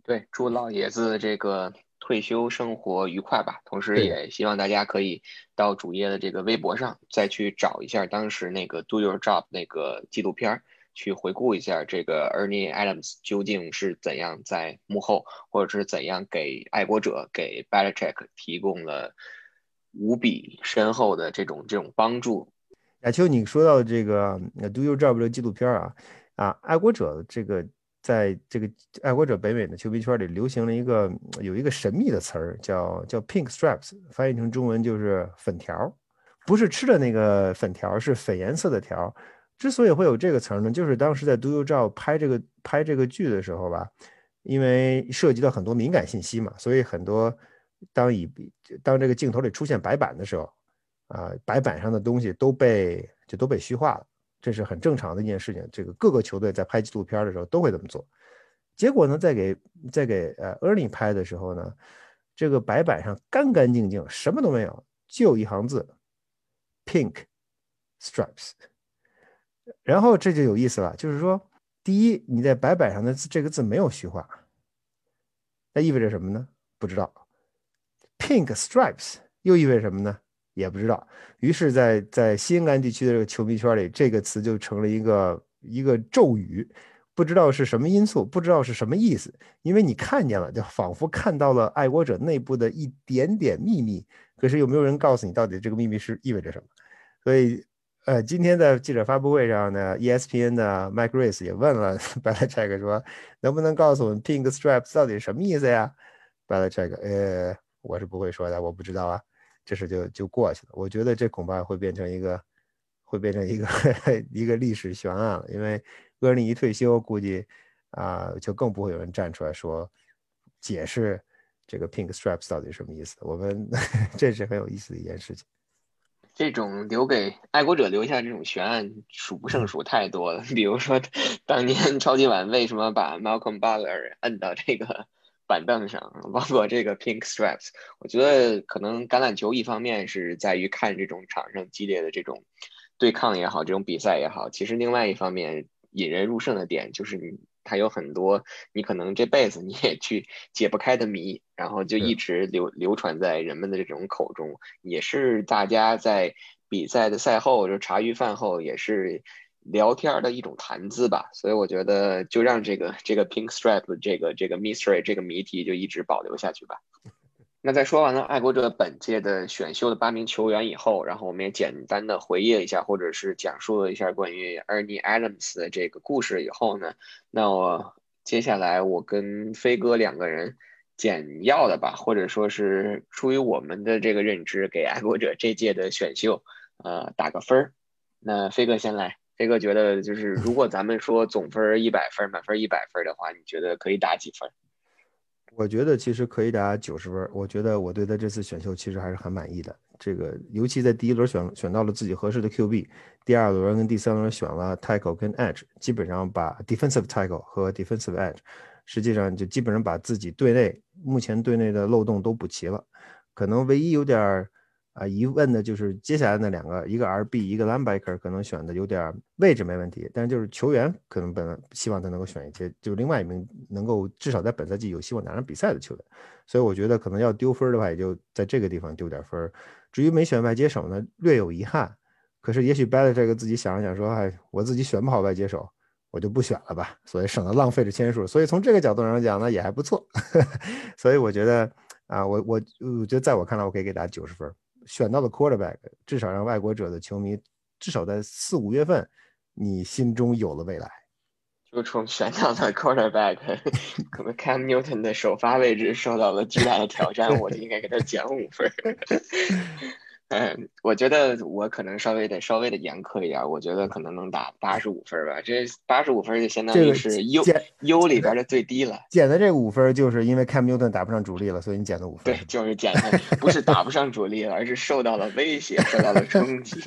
对，祝老爷子这个。退休生活愉快吧，同时也希望大家可以到主页的这个微博上再去找一下当时那个 Do Your Job 那个纪录片，去回顾一下这个 Ernie Adams 究竟是怎样在幕后，或者是怎样给爱国者、给 Belichick 提供了无比深厚的这种这种帮助。亚秋，你说到这个 Do Your Job 这个纪录片啊，啊，爱国者这个。在这个爱国者北美的球迷圈里，流行了一个有一个神秘的词儿，叫叫 pink stripes，翻译成中文就是粉条，不是吃的那个粉条，是粉颜色的条。之所以会有这个词儿呢，就是当时在 Do You 照拍这个拍这个剧的时候吧，因为涉及到很多敏感信息嘛，所以很多当以当这个镜头里出现白板的时候，啊，白板上的东西都被就都被虚化了。这是很正常的一件事情。这个各个球队在拍纪录片的时候都会这么做。结果呢，在给在给呃 Ernie 拍的时候呢，这个白板上干干净净，什么都没有，就一行字：Pink Stripes。然后这就有意思了，就是说，第一，你在白板上的字这个字没有虚化，那意味着什么呢？不知道。Pink Stripes 又意味着什么呢？也不知道，于是，在在西英格兰地区的这个球迷圈里，这个词就成了一个一个咒语，不知道是什么因素，不知道是什么意思。因为你看见了，就仿佛看到了爱国者内部的一点点秘密，可是有没有人告诉你到底这个秘密是意味着什么？所以呃，今天在记者发布会上呢，ESPN 的 Mike Grace 也问了 Belichick 说，能不能告诉我们 Pink Stripes 到底是什么意思呀？Belichick，呃，我是不会说的，我不知道啊，这事就就过去了。我觉得这恐怕会变成一个，会变成一个 [laughs] 一个历史悬案了，因为厄尼一退休，估计啊，就更不会有人站出来说解释这个 Pink Stripes 到底什么意思。我们 [laughs] 这是很有意思的一件事情。这种留给爱国者留下这种悬案数不胜数太多了。比如说，当年 [laughs] 超级碗为什么把 Malcolm Butler 摁到这个板凳上，包括这个 Pink Stripes，我觉得可能橄榄球一方面是在于看这种场上激烈的这种对抗也好，这种比赛也好，其实另外一方面引人入胜的点就是你。它有很多你可能这辈子你也去解不开的谜，然后就一直流流传在人们的这种口中，也是大家在比赛的赛后就茶余饭后也是聊天的一种谈资吧。所以我觉得就让这个这个 Pink Stripe 这个这个 mystery 这个谜题就一直保留下去吧。[laughs] 那在说完了爱国者本届的选秀的八名球员以后，然后我们也简单的回忆了一下，或者是讲述了一下关于 Ernie Adams 的这个故事以后呢，那我接下来我跟飞哥两个人简要的吧，或者说是出于我们的这个认知，给爱国者这届的选秀呃打个分儿。那飞哥先来，飞哥觉得就是如果咱们说总分一百分，满分一百分的话，你觉得可以打几分？我觉得其实可以打九十分。我觉得我对他这次选秀其实还是很满意的。这个尤其在第一轮选选到了自己合适的 QB，第二轮跟第三轮选了 Tackle 跟 Edge，基本上把 Defensive Tackle 和 Defensive Edge，实际上就基本上把自己队内目前队内的漏洞都补齐了。可能唯一有点。啊，疑问的就是接下来那两个，一个 RB，一个 Linebacker，可能选的有点位置没问题，但是就是球员可能本希望他能够选一些，就是另外一名能够至少在本赛季有希望拿上比赛的球员，所以我觉得可能要丢分的话，也就在这个地方丢点分。至于没选外接手呢，略有遗憾。可是也许 b a l l 这个自己想了想说，哎，我自己选不好外接手，我就不选了吧，所以省得浪费这签数。所以从这个角度上讲呢，也还不错。[laughs] 所以我觉得啊，我我我觉得在我看来，我可以给打九十分。选到了 quarterback，至少让外国者的球迷至少在四五月份，你心中有了未来。就从选到了 quarterback，可能 Cam Newton 的首发位置受到了巨大的挑战，[laughs] 我就应该给他减五分。嗯，我觉得我可能稍微得稍微的严苛一点，我觉得可能能打八十五分吧。这八十五分就相当于是 U U 里边的最低了。减的这五分就是因为 Cam Newton 打不上主力了，所以你减的五分。对，就是减的，不是打不上主力了，而是受到了威胁，受到了冲击。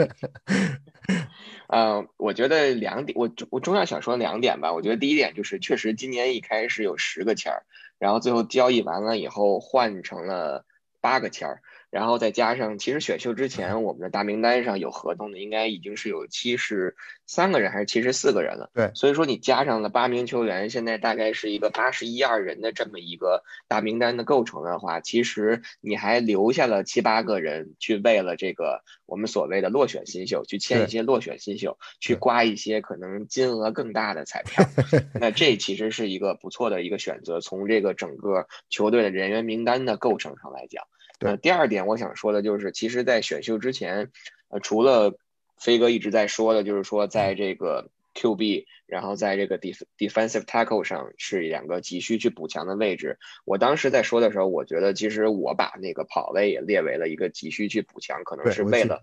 嗯，[laughs] 我觉得两点，我我重要想说两点吧。我觉得第一点就是，确实今年一开始有十个签儿，然后最后交易完了以后换成了八个签儿。然后再加上，其实选秀之前我们的大名单上有合同的，应该已经是有七十三个人还是七十四个人了。对，所以说你加上了八名球员，现在大概是一个八十一二人的这么一个大名单的构成的话，其实你还留下了七八个人去为了这个我们所谓的落选新秀去签一些落选新秀，去刮一些可能金额更大的彩票。[laughs] 那这其实是一个不错的一个选择，从这个整个球队的人员名单的构成上来讲。呃，第二点我想说的就是，其实，在选秀之前，呃，除了飞哥一直在说的，就是说，在这个 QB，然后在这个 def defensive tackle 上是两个急需去补强的位置。我当时在说的时候，我觉得其实我把那个跑位也列为了一个急需去补强，可能是为了，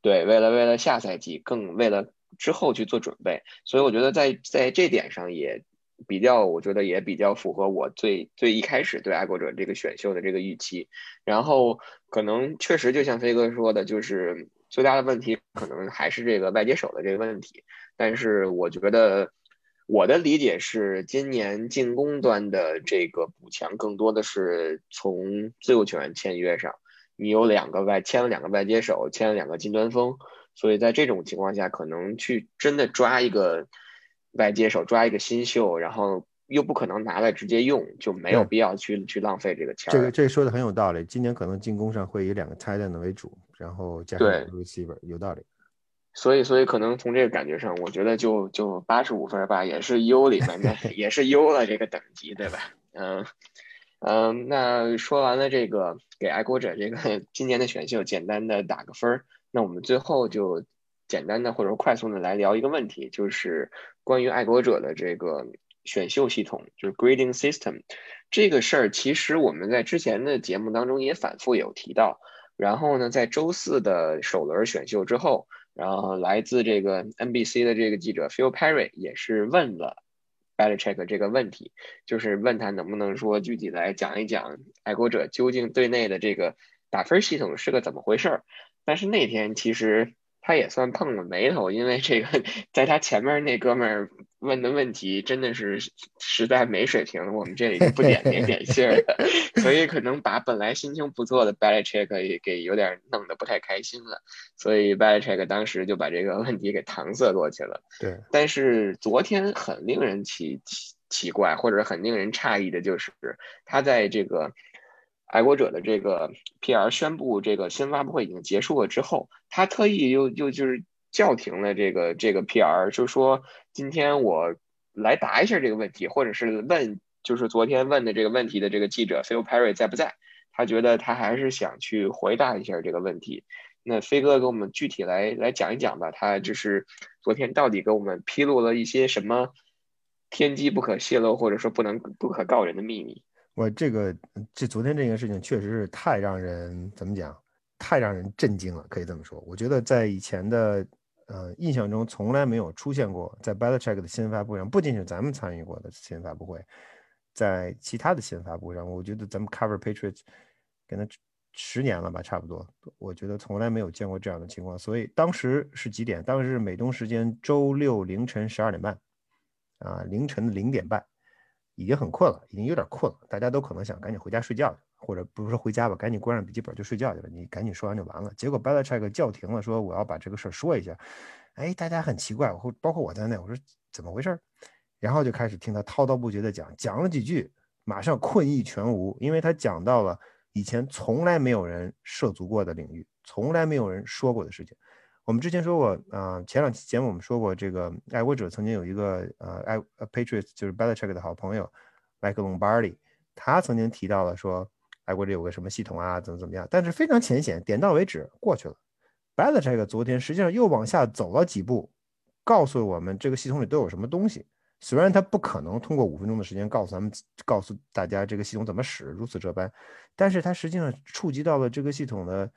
对，为了为了下赛季更为了之后去做准备。所以我觉得在在这点上也。比较，我觉得也比较符合我最最一开始对爱国者这个选秀的这个预期。然后可能确实就像飞哥说的，就是最大的问题可能还是这个外接手的这个问题。但是我觉得我的理解是，今年进攻端的这个补强更多的是从自由球员签约上。你有两个外签了两个外接手，签了两个金端锋，所以在这种情况下，可能去真的抓一个。外接手抓一个新秀，然后又不可能拿来直接用，就没有必要去去浪费这个钱。这个这个说的很有道理。今年可能进攻上会以两个 tight end 为主，然后加上 receiver，有道理。所以，所以可能从这个感觉上，我觉得就就八十五分吧，也是优里面的，[laughs] 也是优了这个等级，对吧？嗯嗯，那说完了这个给爱国者这个 [laughs] 今年的选秀简单的打个分儿，那我们最后就。简单的或者说快速的来聊一个问题，就是关于爱国者的这个选秀系统，就是 grading system 这个事儿，其实我们在之前的节目当中也反复有提到。然后呢，在周四的首轮选秀之后，然后来自这个 NBC 的这个记者 Phil Perry 也是问了 Belichick 这个问题，就是问他能不能说具体来讲一讲爱国者究竟队内的这个打分系统是个怎么回事儿。但是那天其实。他也算碰了眉头，因为这个在他前面那哥们儿问的问题真的是实在没水平，我们这里就不点名点姓了，[laughs] 所以可能把本来心情不错的 Belichick 也给有点弄得不太开心了，所以 Belichick 当时就把这个问题给搪塞过去了。对，但是昨天很令人奇奇奇怪，或者很令人诧异的就是他在这个。爱国者的这个 PR 宣布这个新发布会已经结束了之后，他特意又又就是叫停了这个这个 PR，就说今天我来答一下这个问题，或者是问就是昨天问的这个问题的这个记者 Phil Perry 在不在？他觉得他还是想去回答一下这个问题。那飞哥给我们具体来来讲一讲吧，他就是昨天到底给我们披露了一些什么天机不可泄露或者说不能不可告人的秘密？我这个这昨天这件事情确实是太让人怎么讲，太让人震惊了，可以这么说。我觉得在以前的呃印象中，从来没有出现过在 Belichick 的新闻发布会上，不仅是咱们参与过的新闻发布会，在其他的新闻发布会上，我觉得咱们 Cover Patriots 跟他十年了吧，差不多，我觉得从来没有见过这样的情况。所以当时是几点？当时是美东时间周六凌晨十二点半，啊，凌晨的零点半。已经很困了，已经有点困了，大家都可能想赶紧回家睡觉去，或者不是说回家吧，赶紧关上笔记本就睡觉去了。你赶紧说完就完了。结果 b e l l a c h e c k 叫停了，说我要把这个事儿说一下。哎，大家很奇怪，我包括我在内，我说怎么回事？然后就开始听他滔滔不绝的讲，讲了几句，马上困意全无，因为他讲到了以前从来没有人涉足过的领域，从来没有人说过的事情。我们之前说过，啊，前两期节目我们说过，这个爱国者曾经有一个呃，爱 Patriots 就是 Belichick 的好朋友，Mike Lombardi，他曾经提到了说，爱国者有个什么系统啊，怎么怎么样，但是非常浅显，点到为止，过去了。Belichick 昨天实际上又往下走了几步，告诉我们这个系统里都有什么东西。虽然他不可能通过五分钟的时间告诉咱们，告诉大家这个系统怎么使，如此这般，但是他实际上触及到了这个系统的。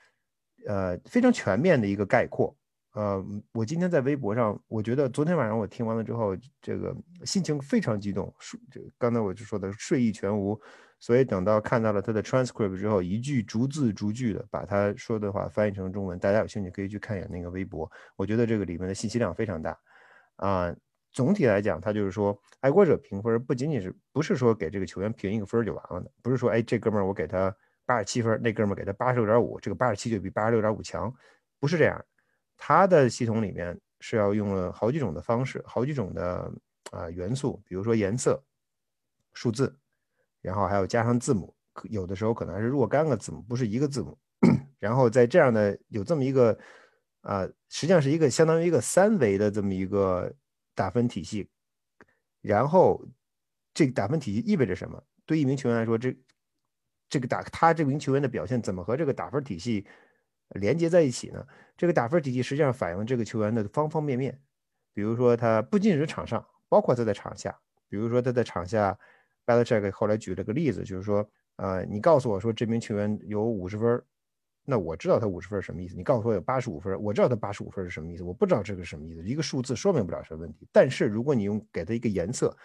呃，非常全面的一个概括。呃，我今天在微博上，我觉得昨天晚上我听完了之后，这个心情非常激动。睡，刚才我就说的睡意全无。所以等到看到了他的 transcript 之后，一句逐字逐句的把他说的话翻译成中文。大家有兴趣可以去看一眼那个微博。我觉得这个里面的信息量非常大。啊，总体来讲，他就是说，爱国者评分不仅仅是不是说给这个球员评一个分就完了的，不是说，哎，这哥们儿我给他。八十七分，那哥们给他八十六点五，这个八十七就比八十六点五强，不是这样。他的系统里面是要用了好几种的方式，好几种的啊元素，比如说颜色、数字，然后还有加上字母，有的时候可能还是若干个字母，不是一个字母。[coughs] 然后在这样的有这么一个啊，实际上是一个相当于一个三维的这么一个打分体系。然后这个打分体系意味着什么？对一名球员来说，这。这个打他这名球员的表现怎么和这个打分体系连接在一起呢？这个打分体系实际上反映了这个球员的方方面面。比如说，他不仅是场上，包括他在场下。比如说他在场下，Belichick 后来举了个例子，就是说，呃，你告诉我说这名球员有五十分，那我知道他五十分什么意思。你告诉我有八十五分，我知道他八十五分是什么意思。我不知道这个什么意思，一个数字说明不了什么问题。但是如果你用给他一个颜色，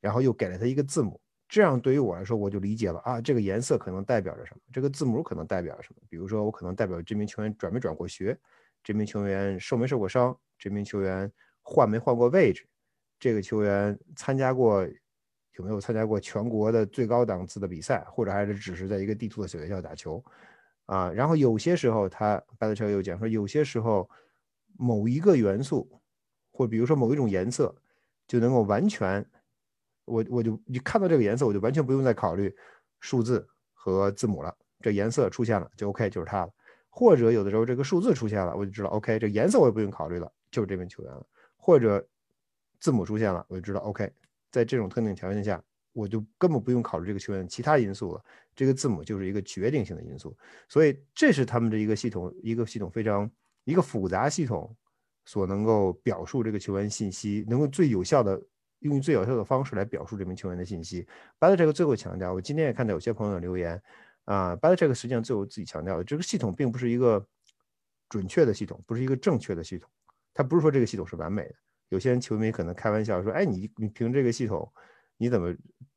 然后又给了他一个字母。这样对于我来说，我就理解了啊，这个颜色可能代表着什么，这个字母可能代表着什么。比如说，我可能代表这名球员转没转过学，这名球员受没受过伤，这名球员换没换过位置，这个球员参加过有没有参加过全国的最高档次的比赛，或者还是只是在一个地图的小学校打球啊。然后有些时候，他巴特乔又讲说，有些时候某一个元素，或比如说某一种颜色，就能够完全。我我就你看到这个颜色，我就完全不用再考虑数字和字母了。这颜色出现了就 OK，就是他了。或者有的时候这个数字出现了，我就知道 OK，这颜色我也不用考虑了，就是这名球员了。或者字母出现了，我就知道 OK，在这种特定条件下，我就根本不用考虑这个球员其他因素了。这个字母就是一个决定性的因素。所以这是他们的一个系统，一个系统非常一个复杂系统所能够表述这个球员信息，能够最有效的用最有效的方式来表述这名球员的信息。b a t c h e c k 最后强调，我今天也看到有些朋友的留言啊，b a t c h e c k 实际上最后自己强调，这个系统并不是一个准确的系统，不是一个正确的系统。他不是说这个系统是完美的。有些人球迷可能开玩笑说：“哎，你你凭这个系统，你怎么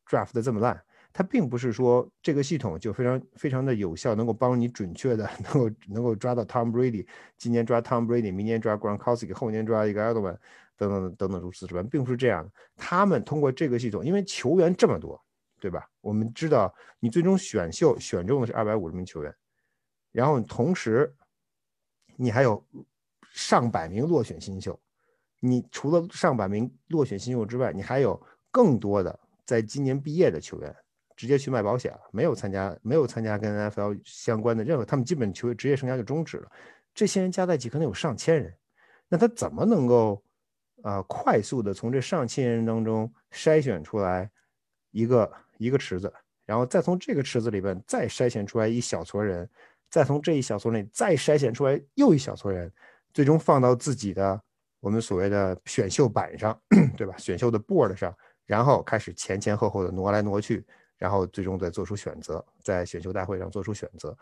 draft 的这么烂？”他并不是说这个系统就非常非常的有效，能够帮你准确的 [laughs] 能够能够抓到 Tom Brady，今年抓 Tom Brady，明年抓 Gronkowski，后年抓一个 Edelman，等等等等如此之般，并不是这样的。他们通过这个系统，因为球员这么多，对吧？我们知道你最终选秀选中的是二百五十名球员，然后同时你还有上百名落选新秀，你除了上百名落选新秀之外，你还有更多的在今年毕业的球员。直接去卖保险了，没有参加，没有参加跟 NFL 相关的任何，他们基本球职业生涯就终止了。这些人加在一起可能有上千人，那他怎么能够啊快速的从这上千人当中筛选出来一个一个池子，然后再从这个池子里边再筛选出来一小撮人，再从这一小撮内再筛选出来又一小撮人，最终放到自己的我们所谓的选秀板上，[coughs] 对吧？选秀的 board 上，然后开始前前后后的挪来挪去。然后最终再做出选择，在选秀大会上做出选择，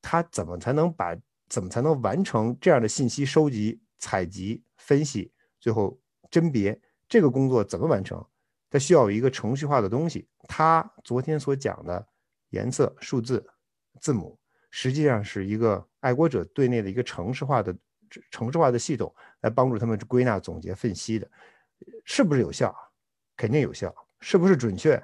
他怎么才能把怎么才能完成这样的信息收集、采集、分析，最后甄别这个工作怎么完成？它需要有一个程序化的东西。他昨天所讲的颜色、数字、字母，实际上是一个爱国者队内的一个程式化的程式化的系统，来帮助他们归纳、总结、分析的，是不是有效？肯定有效。是不是准确？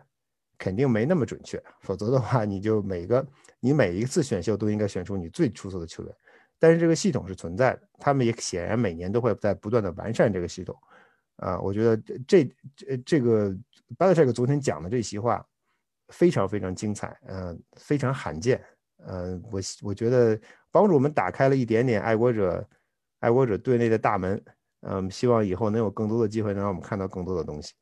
肯定没那么准确，否则的话，你就每个你每一次选秀都应该选出你最出色的球员。但是这个系统是存在的，他们也显然每年都会在不断的完善这个系统。啊，我觉得这这这个巴特这个昨天讲的这席话非常非常精彩，嗯，非常罕见，嗯，我我觉得帮助我们打开了一点点爱国者爱国者队内的大门，嗯，希望以后能有更多的机会能让我们看到更多的东西。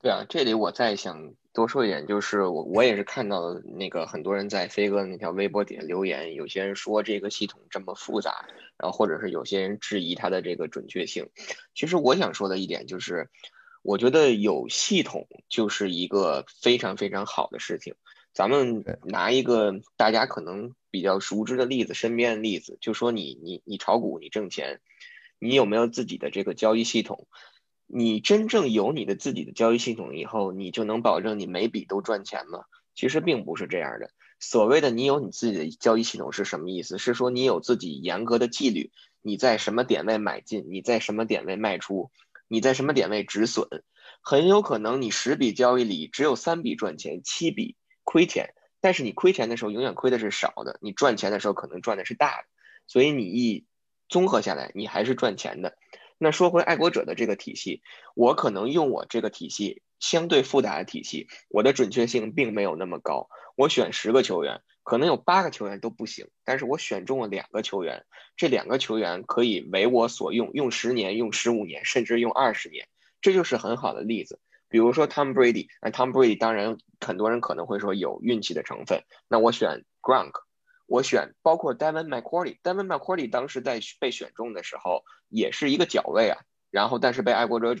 对啊，这里我再想。多说一点，就是我我也是看到那个很多人在飞哥那条微博底下留言，有些人说这个系统这么复杂，然后或者是有些人质疑它的这个准确性。其实我想说的一点就是，我觉得有系统就是一个非常非常好的事情。咱们拿一个大家可能比较熟知的例子，身边的例子，就说你你你炒股你挣钱，你有没有自己的这个交易系统？你真正有你的自己的交易系统以后，你就能保证你每笔都赚钱吗？其实并不是这样的。所谓的你有你自己的交易系统是什么意思？是说你有自己严格的纪律，你在什么点位买进，你在什么点位卖出，你在什么点位止损。很有可能你十笔交易里只有三笔赚钱，七笔亏钱。但是你亏钱的时候永远亏的是少的，你赚钱的时候可能赚的是大的。所以你一综合下来，你还是赚钱的。那说回爱国者的这个体系，我可能用我这个体系相对复杂的体系，我的准确性并没有那么高。我选十个球员，可能有八个球员都不行，但是我选中了两个球员，这两个球员可以为我所用，用十年、用十五年，甚至用二十年，这就是很好的例子。比如说 Tom Brady，那 Tom Brady 当然很多人可能会说有运气的成分，那我选 Gronk。我选包括 Devin McCourty，Devin McCourty 当时在被选中的时候也是一个角位啊，然后但是被爱国者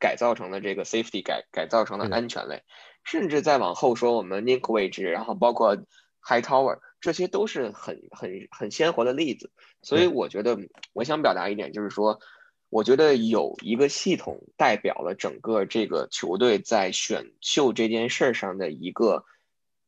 改造成了这个 safety 改改造成了安全位，甚至再往后说我们 Nick 位置，然后包括 High Tower，这些都是很很很鲜活的例子。所以我觉得我想表达一点就是说，我觉得有一个系统代表了整个这个球队在选秀这件事上的一个。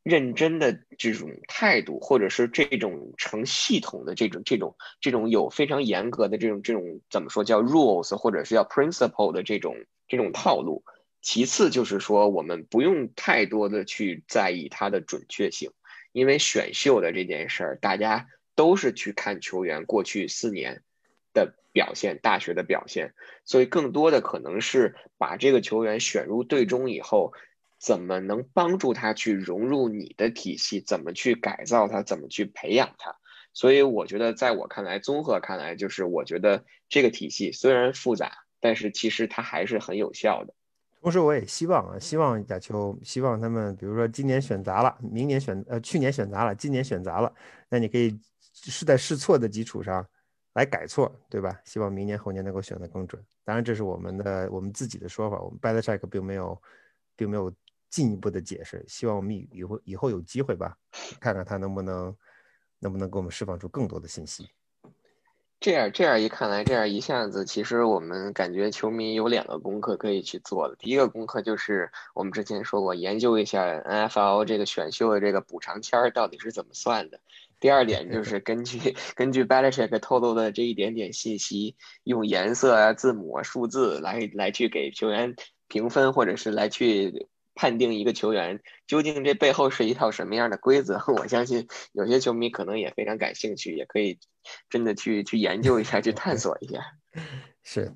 认真的这种态度，或者是这种成系统的这种这种这种有非常严格的这种这种怎么说叫 rules，或者是叫 principle 的这种这种套路。其次就是说，我们不用太多的去在意它的准确性，因为选秀的这件事儿，大家都是去看球员过去四年的表现、大学的表现，所以更多的可能是把这个球员选入队中以后。怎么能帮助他去融入你的体系？怎么去改造他？怎么去培养他？所以我觉得，在我看来，综合看来，就是我觉得这个体系虽然复杂，但是其实它还是很有效的。同时，我也希望啊，希望亚秋，希望他们，比如说今年选砸了，明年选呃去年选砸了，今年选砸了，那你可以是在试错的基础上来改错，对吧？希望明年后年能够选得更准。当然，这是我们的我们自己的说法，我们 Belichick 并没有并没有进一步的解释。希望我们以以后以后有机会吧，看看他能不能能不能给我们释放出更多的信息。这样这样一看来，这样一下子，其实我们感觉球迷有两个功课可以去做的。第一个功课就是我们之前说过，研究一下 NFL 这个选秀的这个补偿签儿到底是怎么算的。第二点就是根据 [laughs] 根据 Belichick 透露的这一点点信息，用颜色啊、字母啊、数字来来去给球员评分，或者是来去。判定一个球员究竟这背后是一套什么样的规则？[laughs] 我相信有些球迷可能也非常感兴趣，也可以真的去去研究一下，去探索一下。[laughs] 是。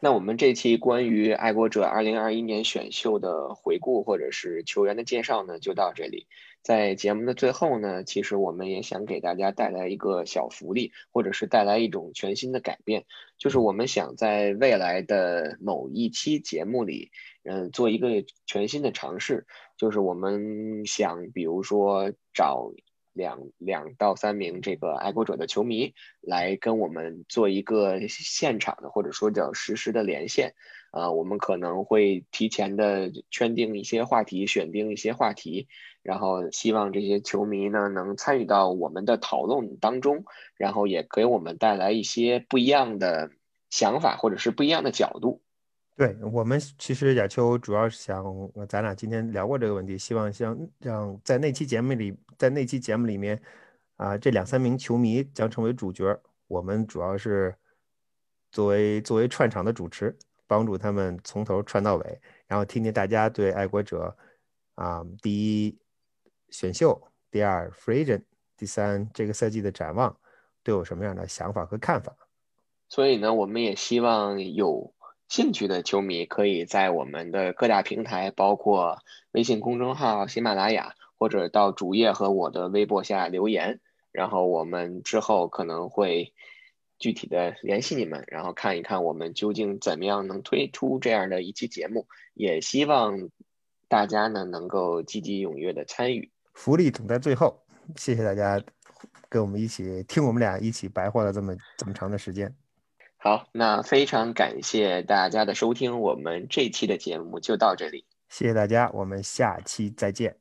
那我们这期关于爱国者二零二一年选秀的回顾，或者是球员的介绍呢，就到这里。在节目的最后呢，其实我们也想给大家带来一个小福利，或者是带来一种全新的改变，就是我们想在未来的某一期节目里，嗯，做一个全新的尝试，就是我们想，比如说找。两两到三名这个爱国者的球迷来跟我们做一个现场的或者说叫实时的连线，啊，我们可能会提前的圈定一些话题，选定一些话题，然后希望这些球迷呢能参与到我们的讨论当中，然后也给我们带来一些不一样的想法或者是不一样的角度。对我们其实亚秋主要是想，咱俩今天聊过这个问题，希望像让在那期节目里，在那期节目里面，啊，这两三名球迷将成为主角，我们主要是作为作为串场的主持，帮助他们从头串到尾，然后听听大家对爱国者啊，第一选秀，第二 f r e g e n 第三这个赛季的展望，都有什么样的想法和看法。所以呢，我们也希望有。兴趣的球迷可以在我们的各大平台，包括微信公众号、喜马拉雅，或者到主页和我的微博下留言，然后我们之后可能会具体的联系你们，然后看一看我们究竟怎么样能推出这样的一期节目。也希望大家呢能够积极踊跃的参与，福利总在最后。谢谢大家跟我们一起听我们俩一起白话了这么这么长的时间。好，那非常感谢大家的收听，我们这期的节目就到这里。谢谢大家，我们下期再见。